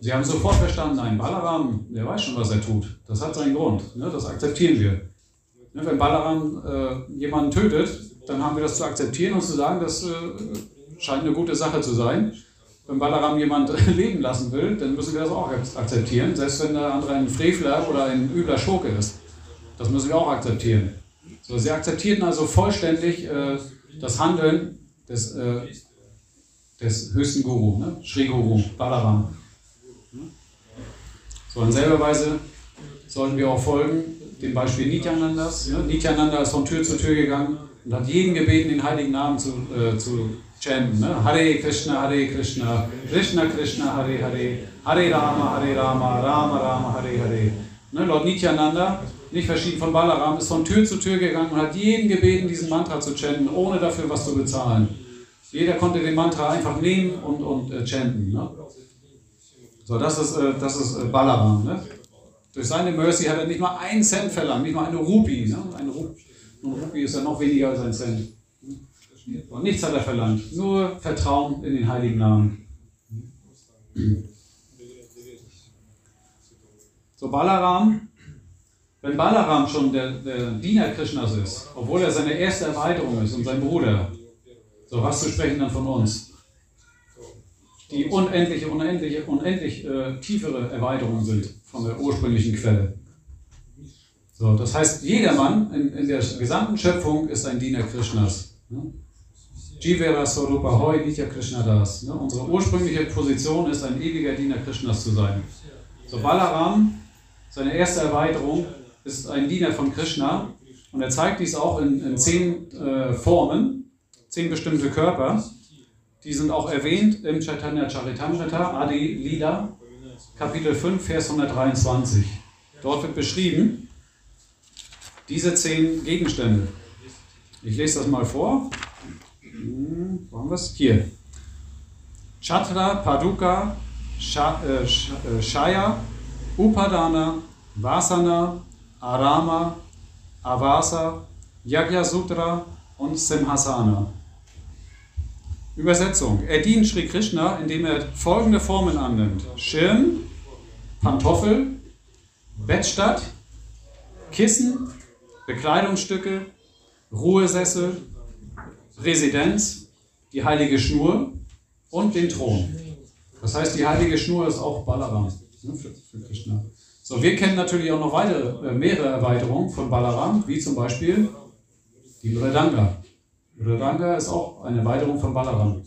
Sie haben sofort verstanden, nein, Balaram, der weiß schon, was er tut. Das hat seinen Grund. Ne? Das akzeptieren wir. Ne? Wenn Balaram äh, jemanden tötet, dann haben wir das zu akzeptieren und zu sagen, das äh, scheint eine gute Sache zu sein. Wenn Balaram jemand <laughs> leben lassen will, dann müssen wir das auch akzeptieren, selbst wenn der andere ein Frevler oder ein übler Schurke ist. Das müssen wir auch akzeptieren. So, sie akzeptierten also vollständig äh, das Handeln des, äh, des höchsten Guru, ne? Sri Guru, Balaram. So in selber Weise sollten wir auch folgen dem Beispiel Nityanandas. Ne? Nityananda ist von Tür zu Tür gegangen und hat jeden gebeten, den heiligen Namen zu, äh, zu chanten. Ne? Hare Krishna, Hare Krishna, Krishna Krishna, Hare Hare, Hare Rama, Hare Rama, Rama Rama, Hare Hare. Ne? Lord Nityananda, nicht verschieden von Balaram, ist von Tür zu Tür gegangen und hat jeden gebeten, diesen Mantra zu chanten, ohne dafür was zu bezahlen. Jeder konnte den Mantra einfach nehmen und, und äh, chanten. Ne? So, das ist, äh, das ist äh, Balaram. Ne? Durch seine Mercy hat er nicht mal einen Cent verlangt, nicht mal eine Rupie. Ne? Eine, Ru eine Rupie ist ja noch weniger als ein Cent. Und nichts hat er verlangt, nur Vertrauen in den heiligen Namen. So, Balaram, wenn Balaram schon der, der Diener Krishnas ist, obwohl er seine erste Erweiterung ist und sein Bruder, so was zu sprechen dann von uns, die unendliche, unendliche, unendlich äh, tiefere Erweiterungen sind von der ursprünglichen Quelle. So, das heißt, jedermann in, in der gesamten Schöpfung ist ein Diener Krishnas. Ne? Jivera Sorupa Hoi Nitya Krishna Das. Ne? Unsere ursprüngliche Position ist, ein ewiger Diener Krishnas zu sein. So, Balaram, seine erste Erweiterung, ist ein Diener von Krishna und er zeigt dies auch in, in zehn äh, Formen, zehn bestimmte Körper. Die sind auch erwähnt im Chaitanya Charitamrita, Adi Lila, Kapitel 5, Vers 123. Dort wird beschrieben, diese zehn Gegenstände. Ich lese das mal vor. Hm, wo haben wir es? Hier. Chatra, Paduka, äh, äh, Shaya, Upadana, Vasana, Arama, Avasa, Yajna und Simhasana. Übersetzung. Er dient Sri Krishna, indem er folgende Formen annimmt: Schirm, Pantoffel, Bettstatt, Kissen, Bekleidungsstücke, Ruhesessel, Residenz, die heilige Schnur und den Thron. Das heißt, die heilige Schnur ist auch Balaram ne, für, für Krishna. So, wir kennen natürlich auch noch weitere, äh, mehrere Erweiterungen von Balaram, wie zum Beispiel die Mridanga. Mridanga ist auch eine Erweiterung von Balaram.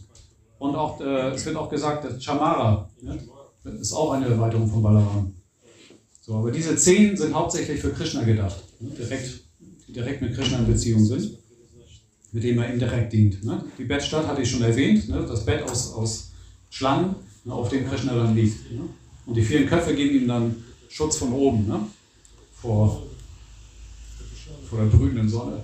Und auch, äh, es wird auch gesagt, das Chamara ne, ist auch eine Erweiterung von Balaram. So, aber diese zehn sind hauptsächlich für Krishna gedacht, ne, direkt, die direkt mit Krishna in Beziehung sind, mit dem er ihm direkt dient. Ne. Die Bettstatt hatte ich schon erwähnt, ne, das Bett aus, aus Schlangen, ne, auf dem Krishna dann liegt. Ne. Und die vielen Köpfe geben ihm dann Schutz von oben, ne, vor, vor der brütenden Sonne.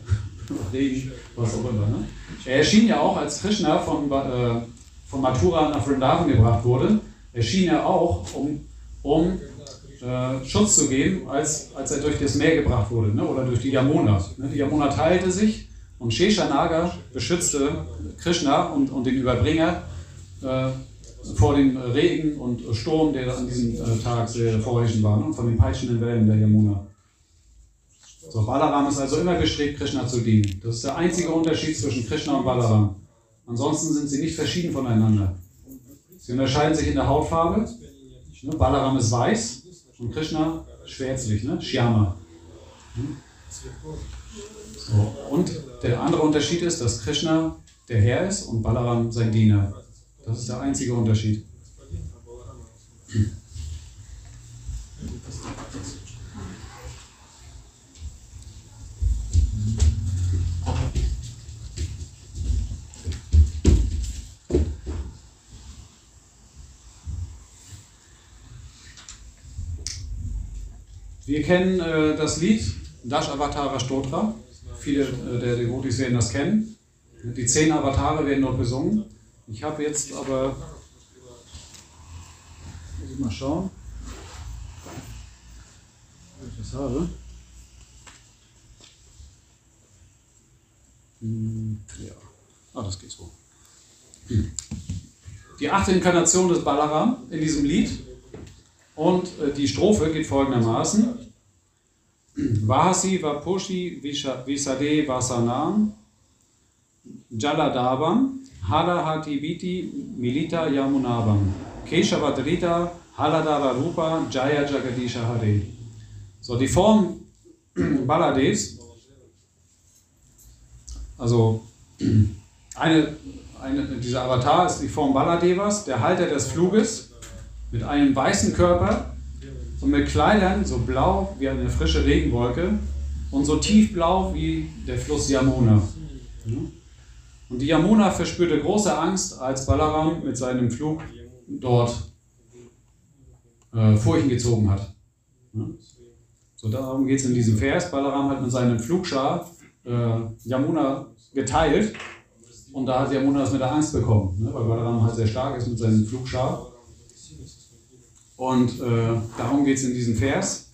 <laughs> Regen, was auch immer. Ne? Er erschien ja auch, als Krishna von, äh, von Mathura nach Vrindavan gebracht wurde, erschien er auch, um, um äh, Schutz zu geben, als, als er durch das Meer gebracht wurde, oder durch die Yamuna. Die Yamuna teilte sich und Sheshanaga beschützte Krishna und, und den Überbringer äh, vor dem Regen und Sturm, der an diesem äh, Tag sehr vorherrschend war, ne? von den peitschenden Wellen der Yamuna. So, Balaram ist also immer bestrebt, Krishna zu dienen. Das ist der einzige Unterschied zwischen Krishna und Balaram. Ansonsten sind sie nicht verschieden voneinander. Sie unterscheiden sich in der Hautfarbe. Ne? Balaram ist weiß und Krishna schwärzlich, ne? Shyama. Hm? So. Und der andere Unterschied ist, dass Krishna der Herr ist und Balaram sein Diener. Das ist der einzige Unterschied. Wir kennen äh, das Lied Dash Avatara Stotra. Viele äh, der Devotis werden das kennen. Die zehn Avatare werden dort besungen. Ich habe jetzt aber, muss ich mal schauen, wo ich das habe. Hm, ja, ah, das geht so. Hm. Die achte Inkarnation des Balaram in diesem Lied und äh, die Strophe geht folgendermaßen. Vahasi Vapushi Visade Vasanam Jaladavam Halahati Viti Milita Yamunavam Keshavadrita Haladava Rupa Jaya Jagadisha Hare. So, die Form <clears throat> Baladevs, also <clears throat> eine, eine, dieser Avatar ist die Form Baladevas, der Halter des Fluges, mit einem weißen Körper und mit Kleidern so blau wie eine frische Regenwolke und so tiefblau wie der Fluss Yamuna. Und die Yamuna verspürte große Angst, als Balaram mit seinem Flug dort äh, ihn gezogen hat. So darum geht es in diesem Vers. Balaram hat mit seinem Flugschar äh, Yamuna geteilt und da hat Yamuna das mit der Angst bekommen, ne? weil Balaram halt sehr stark ist mit seinem Flugschar. Und äh, darum geht es in diesem Vers.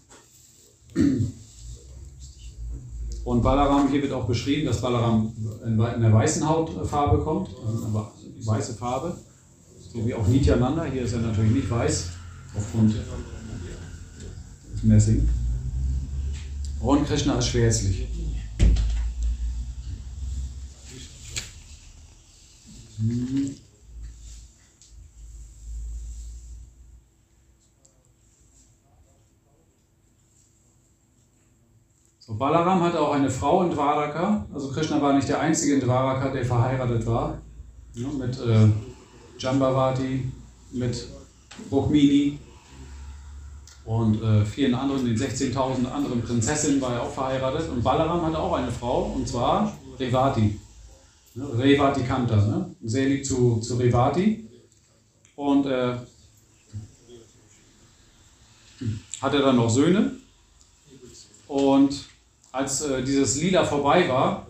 Und Balaram, hier wird auch beschrieben, dass Balaram in der weißen Hautfarbe kommt, also weiße Farbe, so wie auch Nityananda. Hier ist er natürlich nicht weiß, aufgrund des Messing. Und Krishna ist schwärzlich. Hm. So, Balaram hatte auch eine Frau in Dwaraka. Also Krishna war nicht der einzige in Dwaraka, der verheiratet war. Ja, mit äh, Jambavati, mit Rukmini und äh, vielen anderen, den 16.000 anderen Prinzessinnen war er auch verheiratet. Und Balaram hatte auch eine Frau, und zwar Revati. Ne, Revati Kanta, ne? sehr lieb zu, zu Revati. Und äh, hatte dann noch Söhne. Und als äh, dieses Lila vorbei war,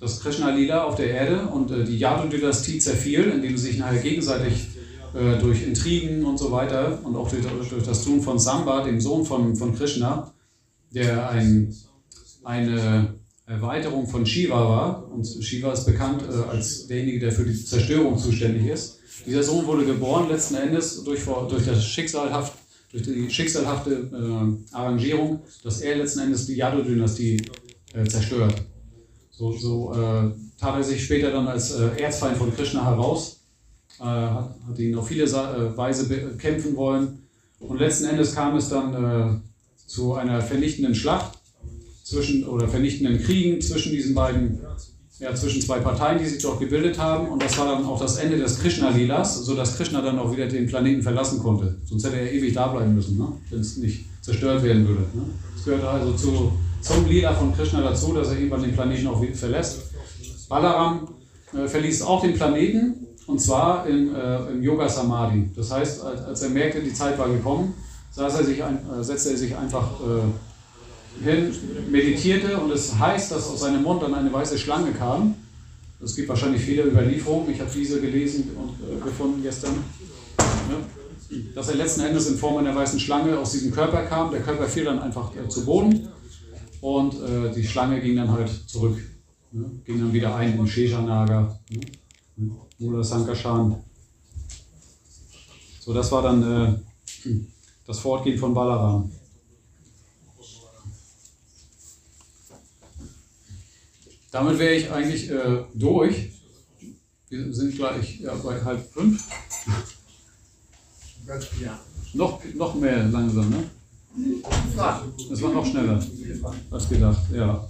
das Krishna-Lila auf der Erde und äh, die Yadu-Dynastie zerfiel, indem sie sich nachher gegenseitig äh, durch Intrigen und so weiter und auch durch, durch, das Tun von Samba, dem Sohn von, von Krishna, der ein, eine Erweiterung von Shiva war, und Shiva ist bekannt äh, als derjenige, der für die Zerstörung zuständig ist. Dieser Sohn wurde geboren letzten Endes durch, durch das schicksalhaft durch die schicksalhafte äh, Arrangierung, dass er letzten Endes die Yadu-Dynastie äh, zerstört. So, so äh, tat er sich später dann als äh, Erzfeind von Krishna heraus, äh, hat, hat, ihn auf viele äh, Weise bekämpfen wollen und letzten Endes kam es dann zu einer vernichtenden Schlacht zwischen oder vernichtenden Kriegen zwischen diesen beiden ja, zwischen zwei Parteien, die sich dort gebildet haben. Und das war dann auch das Ende des Krishna-Lilas, sodass Krishna dann auch wieder den Planeten verlassen konnte. Sonst hätte er ewig da bleiben müssen, ne? wenn es nicht zerstört werden würde. Ne? Es gehört also zu, zum Lila von Krishna dazu, dass er irgendwann den Planeten auch verlässt. Balaram äh, verließ auch den Planeten und zwar in, äh, im Yoga Samadhi. Das heißt, als, als, er merkte, die Zeit war gekommen, er ein, äh, setzte er sich einfach äh, hin meditierte und es heißt, dass aus seinem Mund dann eine weiße Schlange kam. Es gibt wahrscheinlich viele Überlieferungen. Ich habe diese gelesen und äh, gefunden gestern. Ja. Dass er letzten Endes in Form einer weißen Schlange aus diesem Körper kam. Der Körper fiel dann einfach äh, zu Boden und äh, die Schlange ging dann halt zurück. Ne? Ging dann wieder ein in Sheshanaga. Ne? Mula Sankashan. So, das war dann äh, das Fortgehen von Balaram. Damit wäre ich eigentlich äh, durch. Wir sind gleich ja, bei halb fünf. Ja. Noch, noch mehr langsam, ne? Das war noch schneller als gedacht, ja.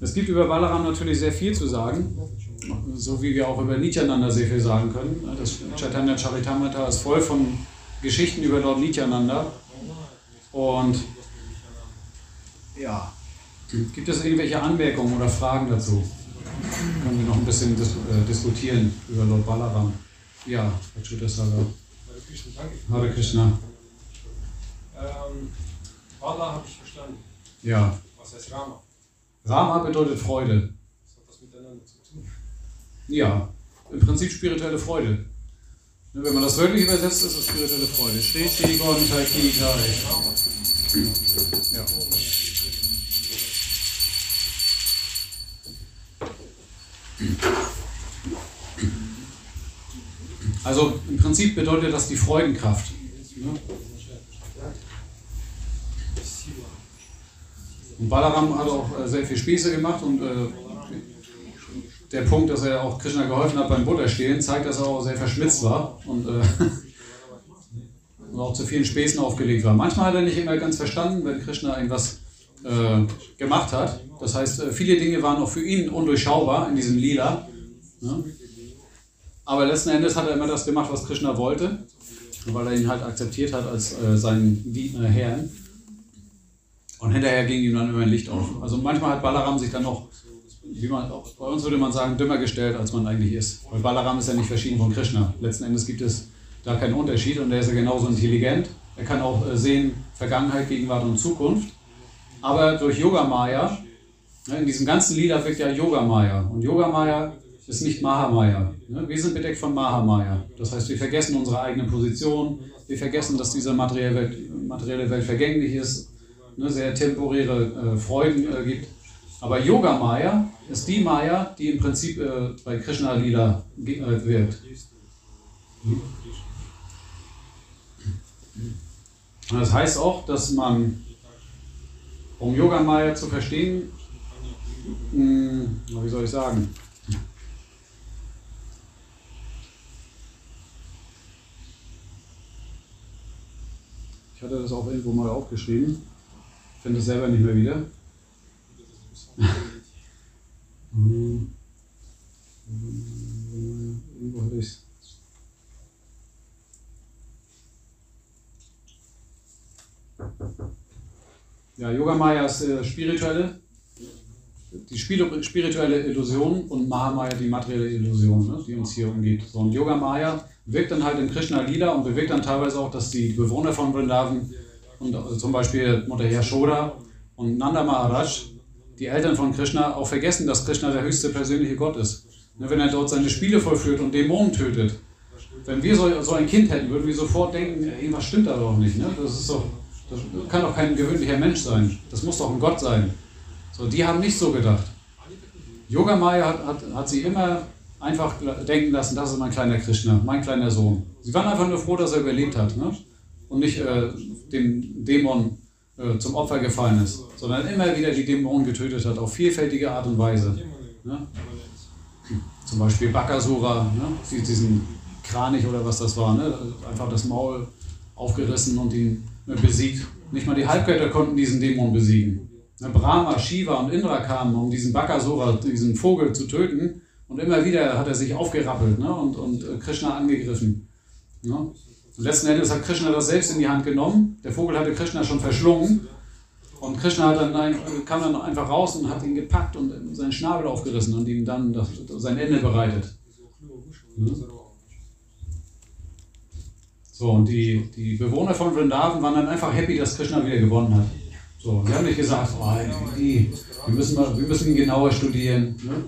Es gibt über Balaram natürlich sehr viel zu sagen, so wie wir auch über Nityananda sehr viel sagen können. Das Chaitanya Charitamrita ist voll von Geschichten über Lord Nityananda. Und ja, gibt es irgendwelche Anmerkungen oder Fragen dazu? Können wir noch ein bisschen dis äh, diskutieren über Lord Balaram? Ja, Achyutasara. Hare Krishna, danke. Hare Krishna. Ähm, Bala habe ich verstanden. Ja, Was heißt Rama? Rama bedeutet Freude. Was hat das miteinander zu tun? Ja, im Prinzip spirituelle Freude. Ne, Wenn man das wörtlich übersetzt, ist es spirituelle Freude. Steht, steht, Gott, Taiki, Dai. Ja. Also im Prinzip bedeutet das die Freudenkraft. Ne? Und Balaram hat auch äh, sehr viel Späße gemacht und äh, der Punkt, dass er auch Krishna geholfen hat beim Butterstehlen, zeigt, dass er auch sehr verschmitzt war und, äh, <laughs> und auch zu vielen Späßen aufgelegt war. Manchmal hat er nicht immer ganz verstanden, wenn Krishna irgendwas äh, gemacht hat. Das heißt, äh, viele Dinge waren auch für ihn undurchschaubar in diesem Lila. Ne? Aber letzten Endes hat er immer das gemacht, was Krishna wollte, weil er ihn halt akzeptiert hat als äh, seinen äh, Herrn. Und hinterher ging ihm dann immer ein Licht auf. Also manchmal hat Balaram sich dann noch, wie man, auch bei uns würde man sagen, dümmer gestellt, als man eigentlich ist. Weil Balaram ist ja nicht verschieden von Krishna. Letzten Endes gibt es da keinen Unterschied und der ist ja genauso intelligent. Er kann auch äh, sehen Vergangenheit, Gegenwart und Zukunft. Aber durch Yoga Maya, ne, in diesem ganzen Lieder wirkt ja Yoga Maya. Und Yoga Maya ist nicht Mahamaya. Ne? Wir sind bedeckt von Mahamaya. Das heißt, wir vergessen unsere eigene Position, wir vergessen, dass diese materielle Welt, vergänglich ist, ne? sehr temporäre äh, Freuden äh, gibt. Aber Yoga Maya ist die Maya, die im Prinzip äh, bei Krishna Lila wirkt. Das heißt auch, dass man, um Yoga Maya zu verstehen, mh, wie soll ich sagen, Ich hatte das auch irgendwo mal aufgeschrieben. Finde es selber nicht mehr wieder. Irgendwo hatte ich es. Ja, Yoga Maya ist äh, spirituelle, die spirituelle Illusion und Mahamaya die materielle Illusion, ne, die uns hier umgibt. So, und Yoga Maya wirkt dann halt in Krishna Lila und bewirkt dann teilweise auch, dass die Bewohner von Vrindavan und also zum Beispiel Mutter Yashoda und Nanda Maharaj, die Eltern von Krishna, auch vergessen, dass Krishna der höchste persönliche Gott ist. Ne, Wenn er dort seine Spiele vollführt und Dämonen tötet. Wenn wir so, so ein Kind hätten, würden wir sofort denken, irgendwas stimmt da doch nicht. Ne? Das, ist doch, das kann doch kein gewöhnlicher Mensch sein. Das muss doch ein Gott sein. So, die haben nicht so gedacht. Yoga Maya hat, hat, hat sie immer einfach denken lassen, das ist mein kleiner Krishna, mein kleiner Sohn. Sie waren einfach nur froh, dass er überlebt hat ne? und nicht äh, dem Dämon äh, zum Opfer gefallen ist, sondern immer wieder die Dämonen getötet hat, auf vielfältige Art und Weise. Ne? Zum Beispiel Bakasura, ne? Die- diesen Kranich oder was das war, ne? einfach das Maul aufgerissen und ihn besiegt. Nicht mal die Halbgötter konnten diesen Dämon besiegen. Ne, Brahma, Shiva und Indra kamen, um diesen Bakasura, diesen Vogel zu töten. Und immer wieder hat er sich aufgerappelt ne? und, und äh, Krishna angegriffen. Ne? Und letzten Endes hat Krishna das selbst in die Hand genommen. Der Vogel hatte Krishna schon verschlungen. Und Krishna dann ein, kam dann einfach raus und hat ihn gepackt und seinen Schnabel aufgerissen und ihm dann das, sein Ende bereitet. So, und die, die Bewohner von Vrindavan waren dann einfach happy, dass Krishna wieder gewonnen hat. So, sie haben nicht gesagt, oh, die, wir, müssen mal, wir müssen ihn genauer studieren. Ne?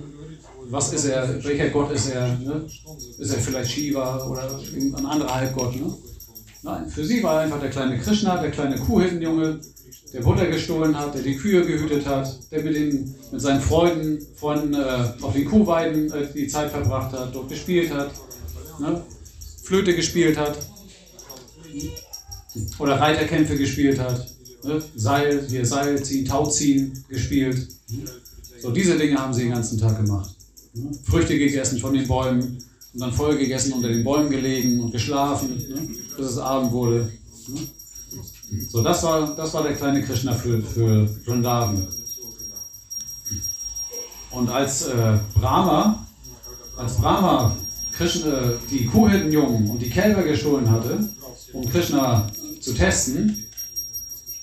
Was ist er, welcher Gott ist er? Ne? Ist er vielleicht Shiva oder ein anderer Halbgott? Ne? Nein, für sie war einfach der kleine Krishna, der kleine Kuhhirtenjunge, der Butter gestohlen hat, der die Kühe gehütet hat, der mit, den, mit seinen Freunden, Freunden äh, auf den Kuhweiden äh, die Zeit verbracht hat, dort gespielt hat, ne? Flöte gespielt hat oder Reiterkämpfe gespielt hat, ne? Seil, hier Seil ziehen, Tau ziehen gespielt. So, diese Dinge haben sie den ganzen Tag gemacht. Ne? Früchte gegessen von den Bäumen und dann voll gegessen, unter den Bäumen gelegen und geschlafen, ne? bis es Abend wurde. Ne? So, das war, das war der kleine Krishna für, für Vrindavan. Und als äh, Brahma, als Brahma Krishna, äh, die Kuhhirtenjungen und die Kälber gestohlen hatte, um Krishna zu testen,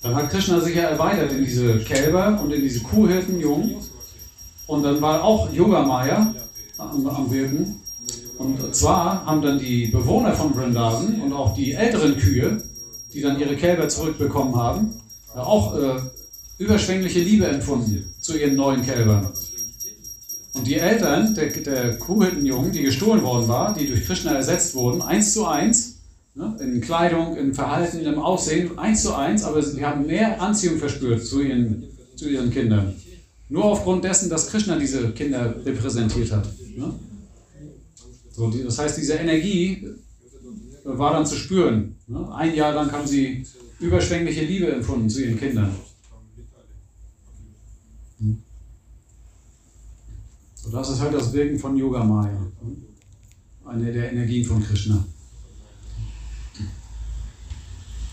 dann hat Krishna sich ja erweitert in diese Kälber und in diese Kuhhirtenjungen. Und dann war auch Yogamaya am, am Wirken. Und zwar haben dann die Bewohner von Vrindavan und auch die älteren Kühe, die dann ihre Kälber zurückbekommen haben, auch äh, überschwängliche Liebe empfunden zu ihren neuen Kälbern. Und die Eltern der, der Kuhhirtenjungen, die gestohlen worden war, die durch Krishna ersetzt wurden, eins zu eins, ne, in Kleidung, in Verhalten, im Aussehen, eins zu eins, aber sie haben mehr Anziehung verspürt zu ihren, zu ihren Kindern. Nur aufgrund dessen, dass Krishna diese Kinder repräsentiert hat. Ne? So, das heißt, diese Energie war dann zu spüren. Ne? Ein Jahr lang haben sie überschwängliche Liebe empfunden zu ihren Kindern. So, das ist halt das Wirken von Yoga Maya. Ne? Eine der Energien von Krishna.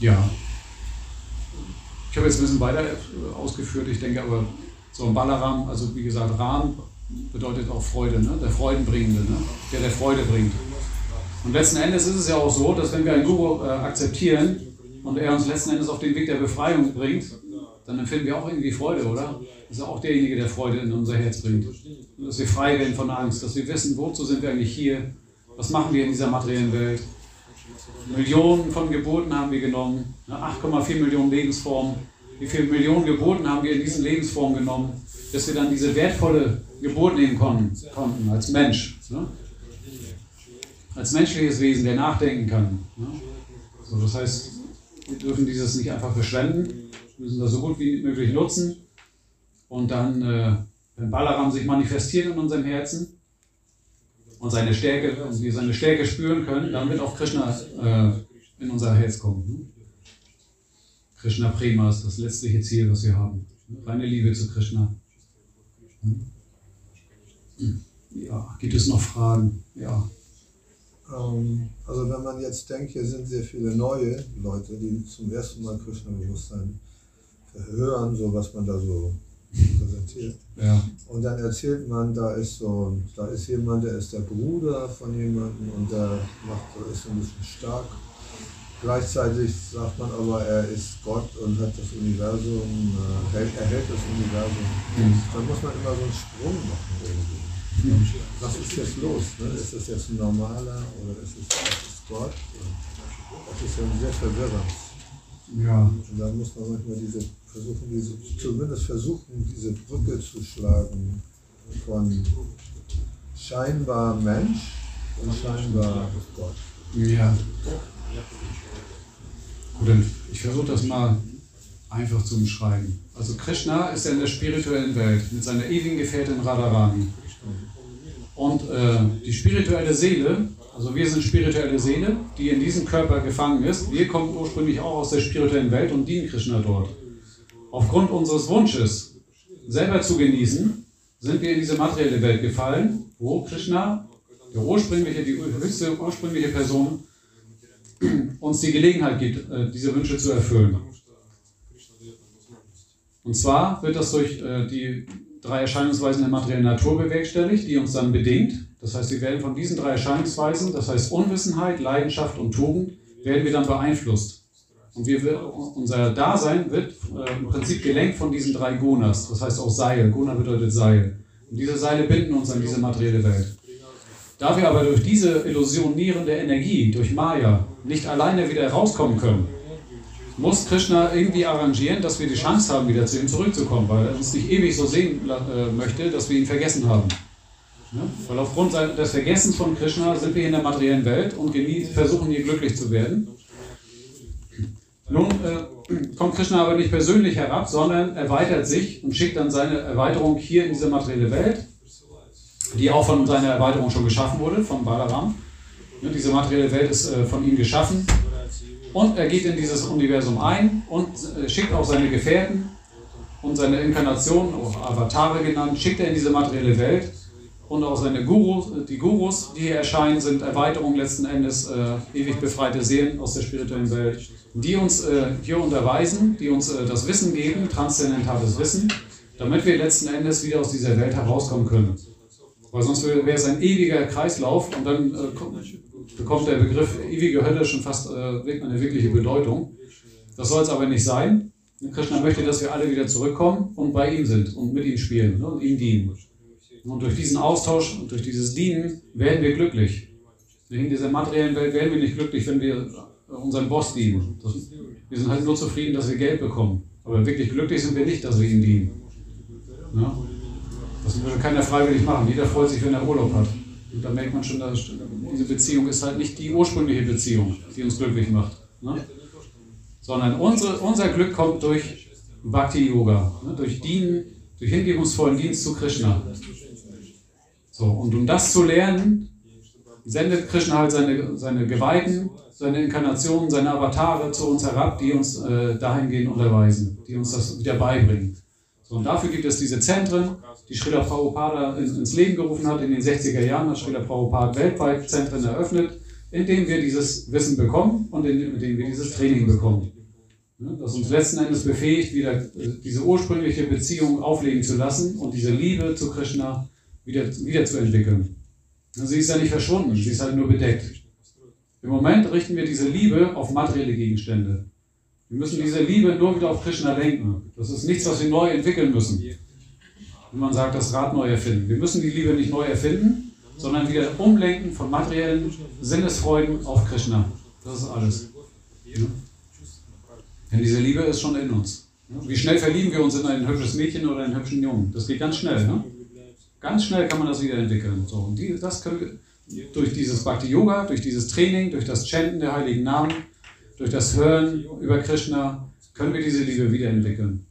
Ja. Ich habe jetzt ein bisschen weiter ausgeführt, ich denke aber, so ein Balaram, also wie gesagt, Ram bedeutet auch Freude, ne? der Freudenbringende, ne? der der Freude bringt. Und letzten Endes ist es ja auch so, dass wenn wir einen Guru äh, akzeptieren und er uns letzten Endes auf den Weg der Befreiung bringt, dann empfinden wir auch irgendwie Freude, oder? Das ist auch derjenige, der Freude in unser Herz bringt. Dass wir frei werden von Angst, dass wir wissen, wozu sind wir eigentlich hier, was machen wir in dieser materiellen Welt. Millionen von Geburten haben wir genommen, 8,4 Millionen Lebensformen. Wie viele Millionen Geburten haben wir in diesen Lebensformen genommen, dass wir dann diese wertvolle Geburt nehmen konnten, konnten als Mensch. Ne? Als menschliches Wesen, der nachdenken kann. Ne? So, das heißt, wir dürfen dieses nicht einfach verschwenden, müssen das so gut wie möglich nutzen. Und dann, äh, wenn Balaram sich manifestiert in unserem Herzen und seine Stärke, und wir seine Stärke spüren können, dann wird auch Krishna äh, in unser Herz kommen. Ne? Krishna Prema ist das letztliche Ziel, was wir haben. Reine Liebe zu Krishna. Ja, gibt es noch Fragen? Ja. Ähm, also wenn man jetzt denkt, hier sind sehr viele neue Leute, die zum ersten Mal Krishna-Bewusstsein verhören, so was man da so präsentiert. Ja. Und dann erzählt man, da ist so, da ist jemand, der ist der Bruder von jemandem und der macht, ist ein bisschen stark. Gleichzeitig sagt man aber, er ist Gott und hat das Universum, äh, hält, er hält das Universum. Mhm. Dann muss man immer so einen Sprung machen irgendwie. Was ist jetzt los? Ne? Ist das jetzt ein normaler oder ist es, ist Gott? Das ist ja sehr verwirrend. Ja. Und dann muss man manchmal diese versuchen, diese, zumindest versuchen, diese Brücke zu schlagen von scheinbar Mensch und scheinbar Gott. Ja. Gut, dann ich versuche das mal einfach zu beschreiben. Also Krishna ist ja in der spirituellen Welt mit seiner ewigen Gefährtin Radharani. Und äh, die spirituelle Seele, also wir sind spirituelle Seele, die in diesem Körper gefangen ist. Wir kommen ursprünglich auch aus der spirituellen Welt und dienen Krishna dort. Aufgrund unseres Wunsches, selber zu genießen, sind wir in diese materielle Welt gefallen, wo Krishna, der ursprüngliche, die höchste ursprüngliche Person, uns die Gelegenheit gibt, äh, diese Wünsche zu erfüllen. Und zwar wird das durch äh, die drei Erscheinungsweisen der materiellen Natur bewerkstelligt, die uns dann bedingt. Das heißt, wir werden von diesen drei Erscheinungsweisen, das heißt Unwissenheit, Leidenschaft und Tugend, werden wir dann beeinflusst. Und wir, unser Dasein wird äh, im Prinzip gelenkt von diesen drei Gunas, das heißt auch Seil. Guna bedeutet Seil. Und diese Seile binden uns an diese materielle Welt. Da wir aber durch diese illusionierende Energie, durch Maya, nicht alleine wieder rauskommen können, muss Krishna irgendwie arrangieren, dass wir die Chance haben, wieder zu ihm zurückzukommen, weil er uns nicht ewig so sehen äh, möchte, dass wir ihn vergessen haben. Weil aufgrund des Vergessens von Krishna sind wir in der materiellen Welt und versuchen hier glücklich zu werden. Nun äh, kommt Krishna aber nicht persönlich herab, sondern erweitert sich und schickt dann seine Erweiterung hier in diese materielle Welt, die auch von seiner Erweiterung schon geschaffen wurde, von Balaram. Diese materielle Welt ist äh, von ihm geschaffen. Und er geht in dieses Universum ein und äh, schickt auch seine Gefährten und seine Inkarnation, auch Avatare genannt, schickt er in diese materielle Welt. Und auch seine Gurus, die Gurus, die hier erscheinen, sind Erweiterungen letzten Endes äh, ewig befreite Seelen aus der spirituellen Welt, die uns äh, hier unterweisen, die uns äh, das Wissen geben, transzendentales Wissen, damit wir letzten Endes wieder aus dieser Welt herauskommen können. Weil sonst wäre es ein ewiger Kreislauf und dann äh, bekommt der Begriff ewige Hölle schon fast äh, eine wirkliche Bedeutung. Das soll es aber nicht sein. Krishna möchte, dass wir alle wieder zurückkommen und bei ihm sind und mit ihm spielen ne, und ihm dienen. Und durch diesen Austausch und durch dieses Dienen werden wir glücklich. In dieser materiellen Welt werden wir nicht glücklich, wenn wir unserem Boss dienen. Das, wir sind halt nur zufrieden, dass wir Geld bekommen. Aber wirklich glücklich sind wir nicht, dass wir ihm dienen. Ja? Das würde keiner freiwillig machen. Jeder freut sich, wenn er Urlaub hat. Und da merkt man schon, dass diese Beziehung ist halt nicht die ursprüngliche Beziehung, die uns glücklich macht. Ne? Sondern unsere, unser Glück kommt durch Bhakti Yoga, ne? durch Dienen, durch hingebungsvollen Dienst zu Krishna. So, und um das zu lernen, sendet Krishna halt seine, seine Geweihten, seine Inkarnationen, seine Avatare zu uns herab, die uns äh, dahingehend unterweisen, die uns das wieder beibringen. So, und dafür gibt es diese Zentren, die Srila Prabhupada ins Leben gerufen hat. In den 60er Jahren hat Srila Prabhupada weltweit Zentren eröffnet, in denen wir dieses Wissen bekommen und in, in denen wir dieses Training bekommen. Das uns letzten Endes befähigt, wieder äh, diese ursprüngliche Beziehung auflegen zu lassen und diese Liebe zu Krishna wieder, wieder zu entwickeln. Sie ist ja nicht verschwunden, sie ist halt nur bedeckt. Im Moment richten wir diese Liebe auf materielle Gegenstände. Wir müssen diese Liebe nur wieder auf Krishna lenken. Das ist nichts, was wir neu entwickeln müssen. Wenn man sagt, das Rad neu erfinden. Wir müssen die Liebe nicht neu erfinden, sondern wieder umlenken von materiellen Sinnesfreuden auf Krishna. Das ist alles. Ja? Denn diese Liebe ist schon in uns. Wie schnell verlieben wir uns in ein hübsches Mädchen oder einen hübschen Jungen? Das geht ganz schnell. Ne? Ganz schnell kann man das wieder entwickeln. So, und die, das können wir durch dieses Bhakti Yoga, durch dieses Training, durch das Chanten der heiligen Namen, durch das Hören über Krishna, können wir diese Liebe wiederentwickeln.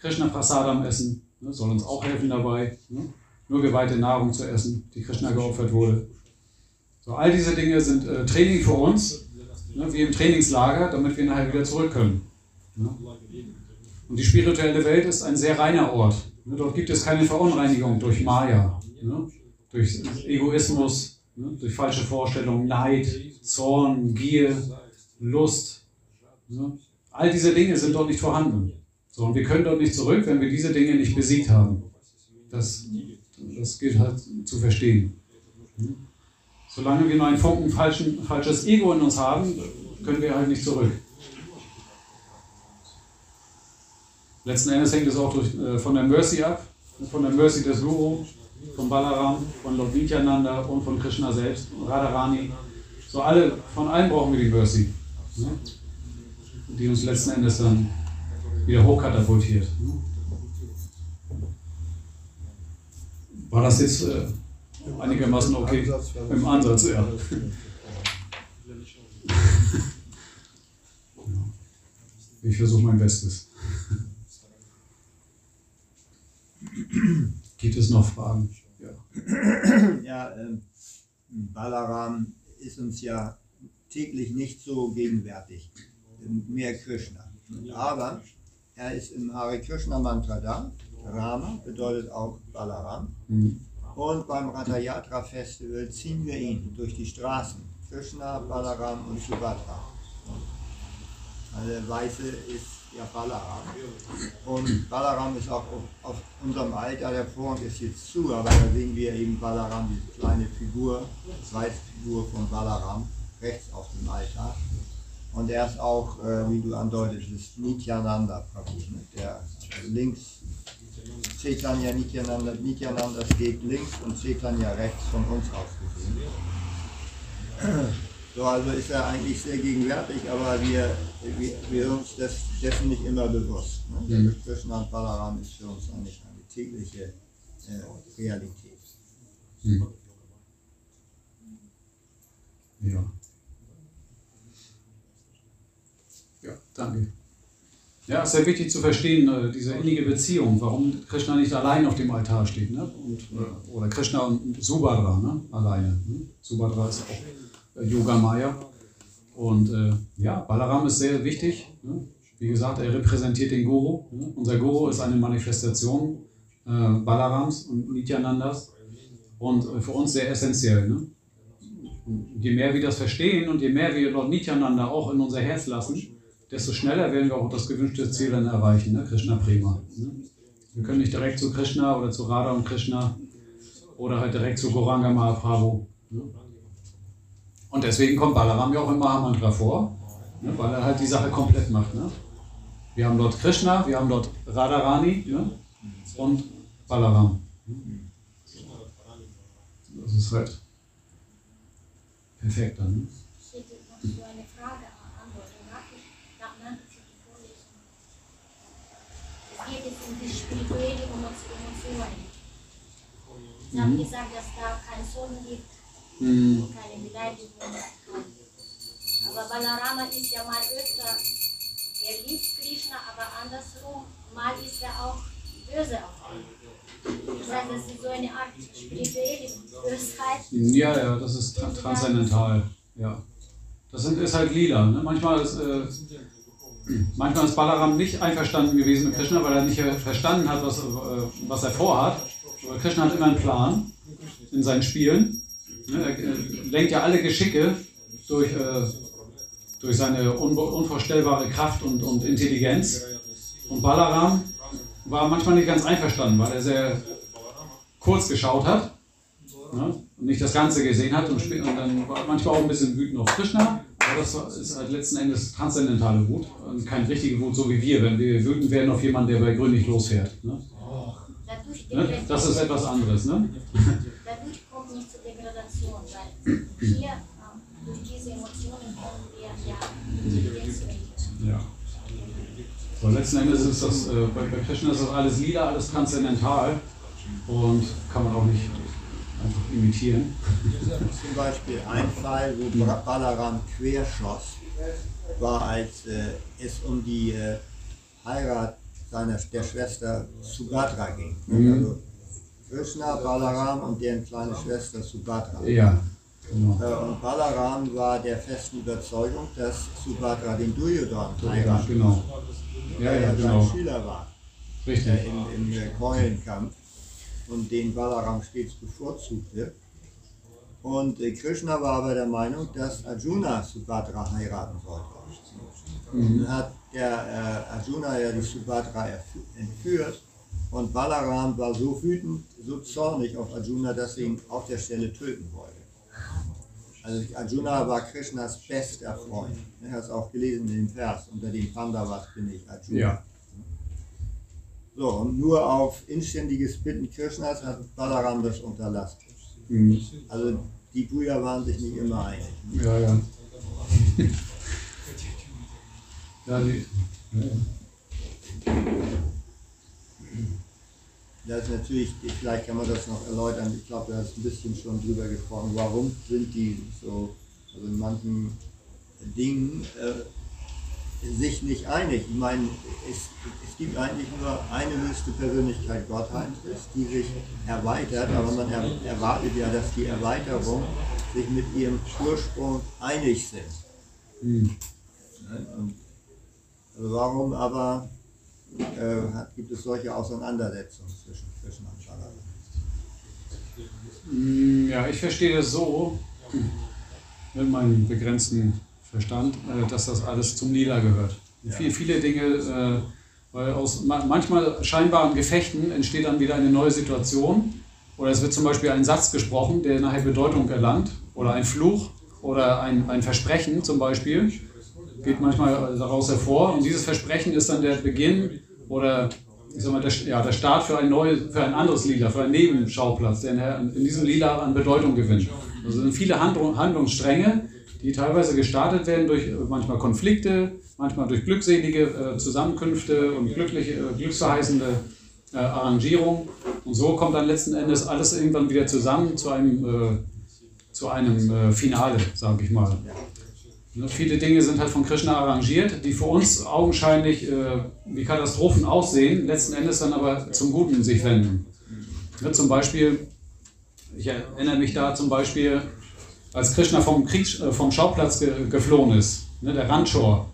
Krishna Prasadam essen ne, soll uns auch helfen dabei. Ne? Nur geweihte Nahrung zu essen, die Krishna geopfert wurde. So, all diese Dinge sind äh, Training für uns, ne, wie im Trainingslager, damit wir nachher wieder zurück können. Ne? Und die spirituelle Welt ist ein sehr reiner Ort. Ne, dort gibt es keine Verunreinigung durch Maya, ne? durch Egoismus, ne? durch falsche Vorstellungen, Neid, Zorn, Gier, Lust. All diese Dinge sind dort nicht vorhanden. So, und wir können dort nicht zurück, wenn wir diese Dinge nicht besiegt haben. Das, das gilt halt zu verstehen. Solange wir nur ein Funken falschen, falsches Ego in uns haben, können wir halt nicht zurück. Letzten Endes hängt es auch durch, äh, von der Mercy ab, von der Mercy des Guru, von Balaram, von Lord Nityananda und von Krishna selbst, Radharani. So alle, von allen brauchen wir die Mercy, ne? die uns letzten Endes dann wieder hochkatapultiert. Ne? War das jetzt äh, einigermaßen okay? Im Ansatz, ja. <laughs> Ich versuche mein Bestes. <clears throat> Gibt es noch Fragen? Ja, <clears throat> ja äh, Balaram ist uns ja täglich nicht so gegenwärtig, mehr Krishna. Aber er ist im Hare Krishna Mantra da. Rama bedeutet auch Balaram. Mhm. Und beim Ratayatra Festival ziehen wir ihn durch die Straßen. Krishna, Balaram und Subhadra. Also der Weiße ist ja Balaram. Und Balaram ist auch auf, auf unserem Alter, der Vorhang ist jetzt zu, aber da sehen wir eben Balaram, diese kleine Figur, weiße Figur von Balaram, rechts auf dem Altar. Und er ist auch, äh, wie du andeutest, Nityananda Prabhu. Der also links, Chaitanya Nityananda, Nityananda steht links und Chaitanya rechts von uns aus gesehen. So, also ist er eigentlich sehr gegenwärtig, aber wir, wir, wir sind uns des, dessen nicht immer bewusst. Ne? Mhm. Krishna und Balaram ist für uns eigentlich eine tägliche äh, Realität. Hm. Ja. Ja, danke. Ja, ist sehr wichtig zu verstehen, äh, diese innige Beziehung, warum Krishna nicht allein auf dem Altar steht. Ne? Und, äh, oder Krishna und Subhadra ne? alleine. Ne? Subhadra ist auch Yoga Maya. Und äh, ja, Balaram ist sehr wichtig. Ne? Wie gesagt, er repräsentiert den Guru. Ne? Unser Guru ist eine Manifestation äh, Balarams und Nityanandas. Und äh, für uns sehr essentiell. Ne? Je mehr wir das verstehen und je mehr wir Lord Nityananda auch in unser Herz lassen, desto schneller werden wir auch das gewünschte Ziel dann erreichen, ne? Krishna Prema. Ne? Wir können nicht direkt zu Krishna oder zu Radha und Krishna oder halt direkt zu Goranga Mahaprabhu. Ne? Und deswegen kommt Balaram ja auch im Mahamantra vor, ne? weil er halt die Sache komplett macht. Ne? Wir haben dort Krishna, wir haben dort Radharani ne? und Balaram. Das ist halt perfekt dann. Ne? Es geht jetzt um die spirituelle Emotionen. Sie haben gesagt, dass da keine Sorgen gibt, Mhm. keine Beleidigung. Aber Balarama ist ja mal öfter, er liebt Krishna, aber andersrum, mal ist er auch böse auf ihn. Das heißt, das ist so eine Art spirituelle Bösheit. Ja, ja, das ist tra transzendental. Ja. Das sind, ist halt lila. Ne? Manchmal, ist, äh, manchmal ist Balaram nicht einverstanden gewesen mit Krishna, weil er nicht verstanden hat, was, äh, was er vorhat. Aber Krishna hat immer einen Plan in seinen Spielen. Ne? Er äh, lenkt ja alle Geschicke durch, äh, durch seine unvorstellbare Kraft und, und Intelligenz. Und Balaram war manchmal nicht ganz einverstanden, weil er sehr kurz geschaut hat ne? und nicht das Ganze gesehen hat und, und dann war manchmal auch ein bisschen wütend auf Krishna. Aber das ist halt letzten Endes transzendentale Wut und keine richtige Wut, so wie wir, wenn wir wütend werden auf jemanden, der bei Grün nicht losfährt. Ne? Ne? Das ist etwas anderes. Ne? dadurch kommt nicht zur Degradation, weil hier ähm, durch diese Emotionen kommen wir ja Ja. So, letzten Endes ist das, äh, bei, bei Krishna ist das alles lila, alles transzendental und kann man auch nicht einfach imitieren. Zum Beispiel ein Fall, wo Balaram querschoss, war, als äh, es um die äh, Heirat seiner der Schwester Subhadra ging. Mhm. Also Krishna, Balaram und deren kleine Schwester Subhadra. Ja, genau. Äh, Und Balaram war der festen Überzeugung, dass Subhadra den Duryodhan Ja, genau. Ja, der ja, sein genau. Schüler war Richtig. äh, im, im äh, Keulenkampf und den Balaram stets bevorzugte. Und Krishna war aber der Meinung, dass Arjuna Subhadra heiraten sollte. Mhm. Dann hat der äh, Arjuna ja die Subhadra entführt und Balaram war so wütend, so zornig auf Arjuna, dass er ihn auf der Stelle töten wollte. Also Arjuna war Krishnas bester Freund. Er hat es auch gelesen in dem Vers, unter den Pandavas bin ich Arjuna. Ja. So, und nur auf inständiges Bitten Krishnas hat Balaram das unterlassen. Mhm. Also die Brüder waren sich nicht immer einig. Ja, ja. Ja, die. Das ist natürlich, vielleicht kann man das noch erläutern, ich glaube, du hast ein bisschen schon drüber gesprochen, warum sind die so, also in manchen Dingen äh, sich nicht einig. Ich meine, es, es gibt eigentlich nur eine höchste Persönlichkeit Gottheit, die sich erweitert, aber man er, erwartet ja, dass die Erweiterung sich mit ihrem Ursprung einig sind. Mhm. Und, warum aber äh, hat, gibt es solche Auseinandersetzungen zwischen und Balaram? Mm, Ja, ich verstehe das so, mit meinem begrenzten Verstand, äh, dass das alles zum Lila gehört. Und Viele, viele Dinge, äh, weil aus ma- manchmal scheinbaren Gefechten entsteht dann wieder eine neue Situation. Oder es wird zum Beispiel ein Satz gesprochen, der nachher Bedeutung erlangt. Oder ein Fluch oder ein, ein Versprechen zum Beispiel geht manchmal daraus hervor. Und dieses Versprechen ist dann der Beginn oder ich sag mal, der, ja, der Start für ein, neues, für ein anderes Lieder, für einen Nebenschauplatz, der in, in diesem Lieder an Bedeutung gewinnt. Also sind viele Handlung, Handlungsstränge, die teilweise gestartet werden durch manchmal Konflikte, manchmal durch glückselige äh, Zusammenkünfte und glückliche, äh, glücksverheißende äh, Arrangierung. Und so kommt dann letzten Endes alles irgendwann wieder zusammen zu einem, äh, zu einem äh, Finale, sage ich mal. Viele Dinge sind halt von Krishna arrangiert, die für uns augenscheinlich äh, wie Katastrophen aussehen, letzten Endes dann aber zum Guten sich wenden. Ne, zum Beispiel, ich erinnere mich da zum Beispiel, als Krishna vom, Krieg, äh, vom Schauplatz ge, geflohen ist, ne, der Ranchor.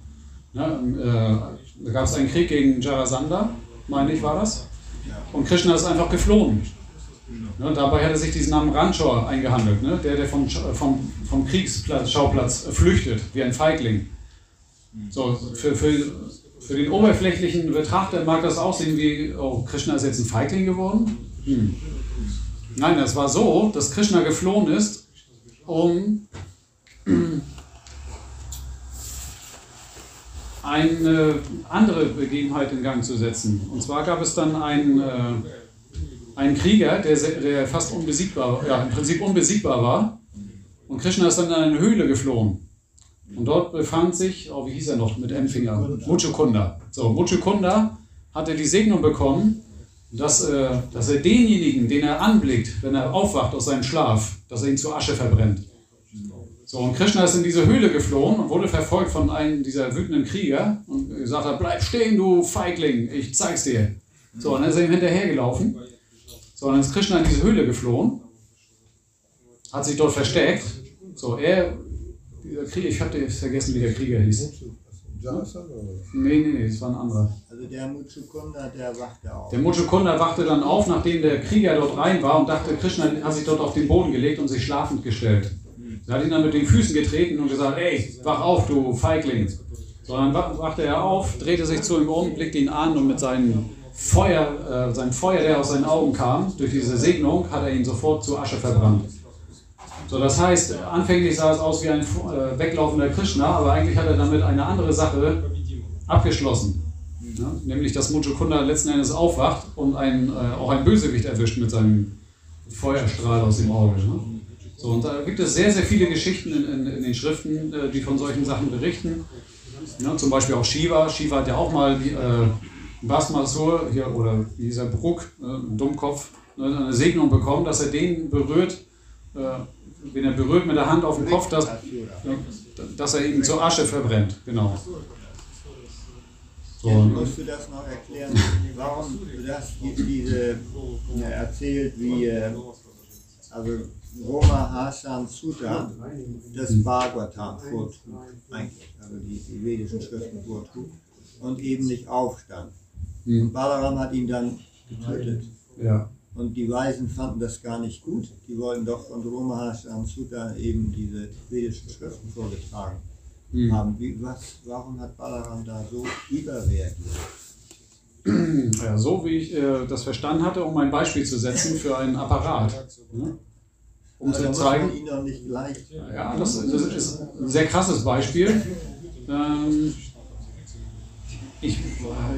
Ne, äh, da gab es einen Krieg gegen Jarasandha, meine ich war das. Und Krishna ist einfach geflohen. Ne, dabei hat er sich diesen Namen Ranchor eingehandelt, ne, der, der vom, Sch- vom, vom Kriegsschauplatz flüchtet, wie ein Feigling. So, für, für, für den oberflächlichen Betrachter mag das aussehen wie, oh, Krishna ist jetzt ein Feigling geworden? Hm. Nein, es war so, dass Krishna geflohen ist, um <clears throat> eine andere Begebenheit in Gang zu setzen. Und zwar gab es dann einen, äh, einen Krieger, der, der fast unbesiegbar, ja, im Prinzip unbesiegbar war. Und Krishna ist dann in eine Höhle geflohen. Und dort befand sich, oh, wie hieß er noch mit M-Finger? Muchukunda. So, Muchukunda hatte die Segnung bekommen, dass, äh, dass er denjenigen, den er anblickt, wenn er aufwacht aus seinem Schlaf, dass er ihn zu Asche verbrennt. So, und Krishna ist in diese Höhle geflohen und wurde verfolgt von einem dieser wütenden Krieger und gesagt hat, bleib stehen, du Feigling, ich zeig's dir. So, und dann ist er ihm hinterhergelaufen. So, und dann ist Krishna in diese Höhle geflohen, hat sich dort versteckt. So, er, dieser Krieger, ich habe vergessen, wie der Krieger hieß. Was? Nee, nee, nee, das war ein anderer. Also der Muchukunda, der wachte auf. Der Muchukunda wachte dann auf, nachdem der Krieger dort rein war und dachte, Krishna hat sich dort auf den Boden gelegt und sich schlafend gestellt. Er hat ihn dann mit den Füßen getreten und gesagt, ey, wach auf, du Feigling. So, dann wach- wachte er auf, drehte sich zu ihm um, blickte ihn an und mit seinem Feuer, äh, seinem Feuer, der aus seinen Augen kam, durch diese Segnung, hat er ihn sofort zu Asche verbrannt. So, das heißt, anfänglich sah es aus wie ein äh, weglaufender Krishna, aber eigentlich hat er damit eine andere Sache abgeschlossen. Ja, nämlich, dass Muchukunda letzten Endes aufwacht und ein, äh, auch ein Bösewicht erwischt mit seinem Feuerstrahl aus dem Auge. Ne? So, und da gibt es sehr, sehr viele Geschichten in, in, in den Schriften, äh, die von solchen Sachen berichten. Ja, zum Beispiel auch Shiva. Shiva hat ja auch mal äh, Basmasur hier, oder dieser Bruck, äh, Dummkopf, ne, eine Segnung bekommen, dass er den berührt, äh, wenn er berührt mit der Hand auf den Kopf, dass, dass er ihn zur Asche verbrennt. Genau. So, Jetzt musst du das noch erklären, <laughs> warum du das die- diese äh, erzählt, wie äh, also Roma Hasan Sutta das Bhagavatam vortrug, eigentlich, also die, die vedischen Schriften vortrug und eben nicht aufstand. Hm. Und Balaram hat ihn dann getötet. ja. Und die Weisen fanden das gar nicht gut. Die wollten doch von Roma Hasan Sutta eben diese vedischen Schriften vorgetragen Hm. haben. Wie, was, warum hat Balaram da so überreagiert? <clears throat> Ja, so wie ich äh, das verstanden hatte, um ein Beispiel zu setzen für einen Apparat. Ne? Um Also zu zeigen, gleich. ja, das, das ist ein sehr krasses Beispiel. Ähm, ich,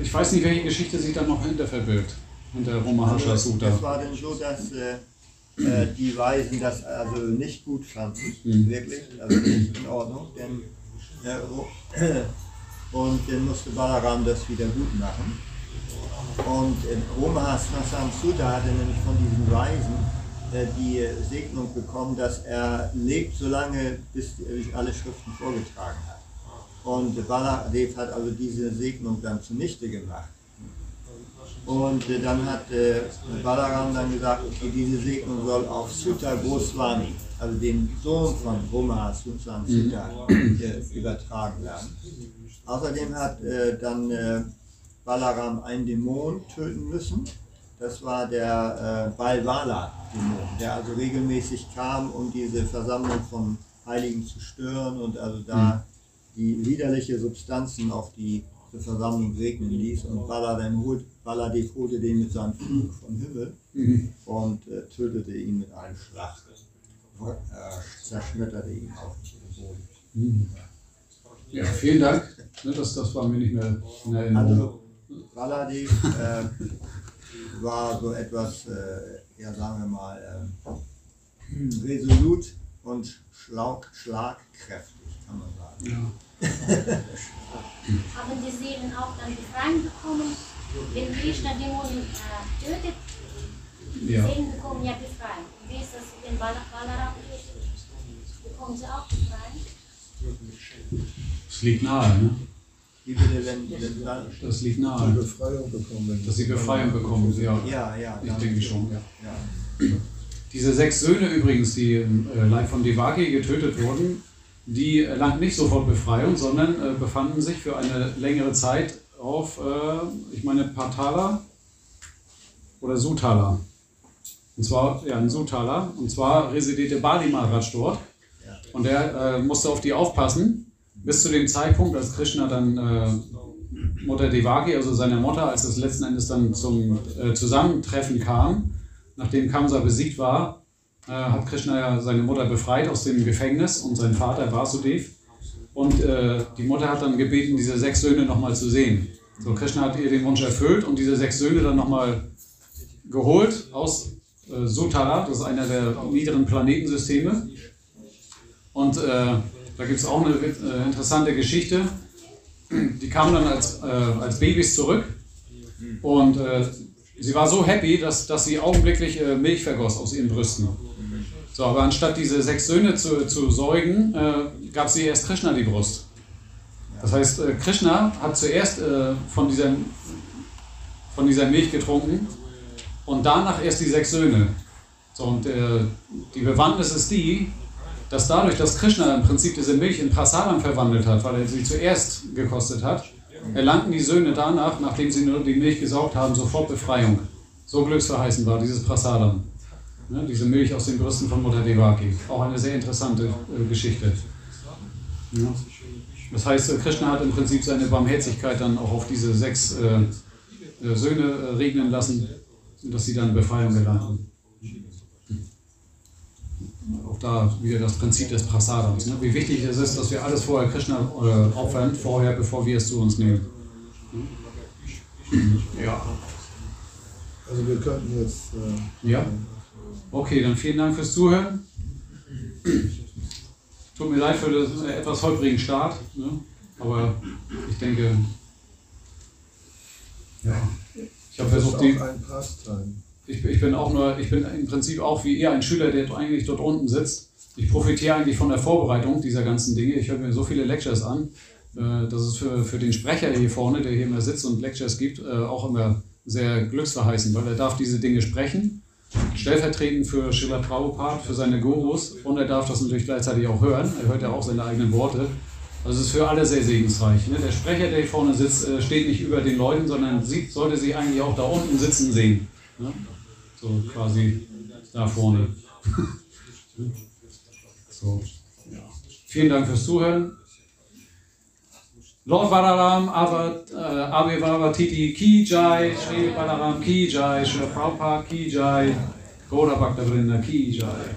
ich weiß nicht, welche Geschichte sich da noch hinter verbirgt, hinter Romahasha Also, Sutta. es war denn so, dass äh, äh, die Weisen das also nicht gut fanden, Mhm. wirklich, also nicht in Ordnung, denn äh, Ro- und dann musste Balaram das wieder gut machen. Und äh, Romahas Nassan Sutta hatte nämlich von diesen Weisen äh, die Segnung bekommen, dass er lebt so lange, bis er alle Schriften vorgetragen hat. Und Baladev hat also diese Segnung dann zunichte gemacht. Und äh, dann hat äh, Balaram dann gesagt, okay, diese Segnung soll auf Sutta Goswami, also den Sohn von Brahma Sutta Sutta, äh, übertragen werden. Außerdem hat äh, dann äh, Balaram einen Dämon töten müssen. Das war der äh, Balvala-Dämon, der also regelmäßig kam, um diese Versammlung von Heiligen zu stören und also da die widerliche Substanzen auf die Versammlung regnen ließ. Und Balaram holt, Baladev holte den mit seinem Flug vom Himmel Mhm. und äh, tötete ihn mit einem Schlag. Äh, zerschmetterte ihn auf den Boden. Mhm. Ja, vielen Dank. Ne, das, das war mir nicht mehr in Erinnerung. Also Baladev äh, war so etwas, äh, ja sagen wir mal, ähm, resolut und schlag, schlagkräftig. kann man sagen. Ja. <laughs> Haben die Seelen auch dann Befreiung bekommen? Wenn Krishna Dämonen äh, tötet, die ja. Seelen bekommen ja Befreiung. Wie ist das, wenn Bal Balaram tötet? Bekommen sie auch Befreiung? Das liegt nahe, ne? Wie bitte, wenn, wenn dann, Das liegt Die nahe. Befreiung bekommen. Dass sie Befreiung bekommen, ja. ja, ja. Ich denke schon, ja. ja. Diese sechs Söhne übrigens, die im äh, Leib von Devaki getötet wurden, die erlangten nicht sofort Befreiung, sondern äh, befanden sich für eine längere Zeit auf, äh, ich meine, Patala oder Sutala. Und zwar, ja, in Sutala. Und zwar residierte Bali Maharaj dort. Und er äh, musste auf die aufpassen, bis zu dem Zeitpunkt, als Krishna dann äh, Mutter Devaki, also seine Mutter, als es letzten Endes dann zum äh, Zusammentreffen kam, nachdem Kamsa besiegt war, äh, hat Krishna ja seine Mutter befreit aus dem Gefängnis und sein Vater Vasudev. Und äh, die Mutter hat dann gebeten, diese sechs Söhne nochmal zu sehen. So, Krishna hat ihr den Wunsch erfüllt und diese sechs Söhne dann nochmal geholt aus äh, Sutara, das ist einer der niederen Planetensysteme. Und äh, da gibt es auch eine äh, interessante Geschichte. Die kamen dann als, äh, als Babys zurück und äh, sie war so happy, dass, dass sie augenblicklich äh, Milch vergoss aus ihren Brüsten. So, aber anstatt diese sechs Söhne zu, zu säugen, äh, gab sie erst Krishna die Brust. Das heißt, äh, Krishna hat zuerst äh, von, dieser, von dieser Milch getrunken und danach erst die sechs Söhne. So, und äh, die Bewandtnis ist die, dass dadurch, dass Krishna im Prinzip diese Milch in Prasadam verwandelt hat, weil er sie zuerst gekostet hat, erlangten die Söhne danach, nachdem sie nur die Milch gesaugt haben, sofort Befreiung. So glücksverheißend war dieses Prasadam. Ne, diese Milch aus den Brüsten von Mutter Devaki. Auch eine sehr interessante äh, Geschichte. Ja. Das heißt, äh, Krishna hat im Prinzip seine Barmherzigkeit dann auch auf diese sechs äh, äh, Söhne äh, regnen lassen, dass sie dann Befreiung erlangten. Auch da wieder das Prinzip des Prasadams. Ne? Wie wichtig es ist, dass wir alles vorher Krishna äh, opfern, vorher, bevor wir es zu uns nehmen. Ja. Also wir könnten jetzt. Äh, Ja. Okay, dann vielen Dank fürs Zuhören. Tut mir leid für den etwas holprigen Start, ne? aber ich denke, ja, ich habe versucht, die, ich, ich bin auch nur, ich bin im Prinzip auch wie ihr ein Schüler, der eigentlich dort unten sitzt. Ich profitiere eigentlich von der Vorbereitung dieser ganzen Dinge. Ich höre mir so viele Lectures an. Äh, Das ist für, für den Sprecher hier vorne, der hier immer sitzt und Lectures gibt, äh, auch immer sehr glücksverheißend, weil er darf diese Dinge sprechen, stellvertretend für Srila Prabhupada, für seine Gurus und er darf das natürlich gleichzeitig auch hören. Er hört ja auch seine eigenen Worte. Also es ist für alle sehr segensreich. Ne? Der Sprecher, der hier vorne sitzt, äh, steht nicht über den Leuten, sondern sieht, sollte sich eigentlich auch da unten sitzen sehen. Ne? So quasi da vorne. <laughs> so, ja. Vielen Dank fürs Zuhören. Lord Balaram Avat, äh, Abhivavatiti Ki Jai, Sri Balaram Ki Jai, Sri Prabhupada Ki Jai, Goda Bhakta Ki Jai.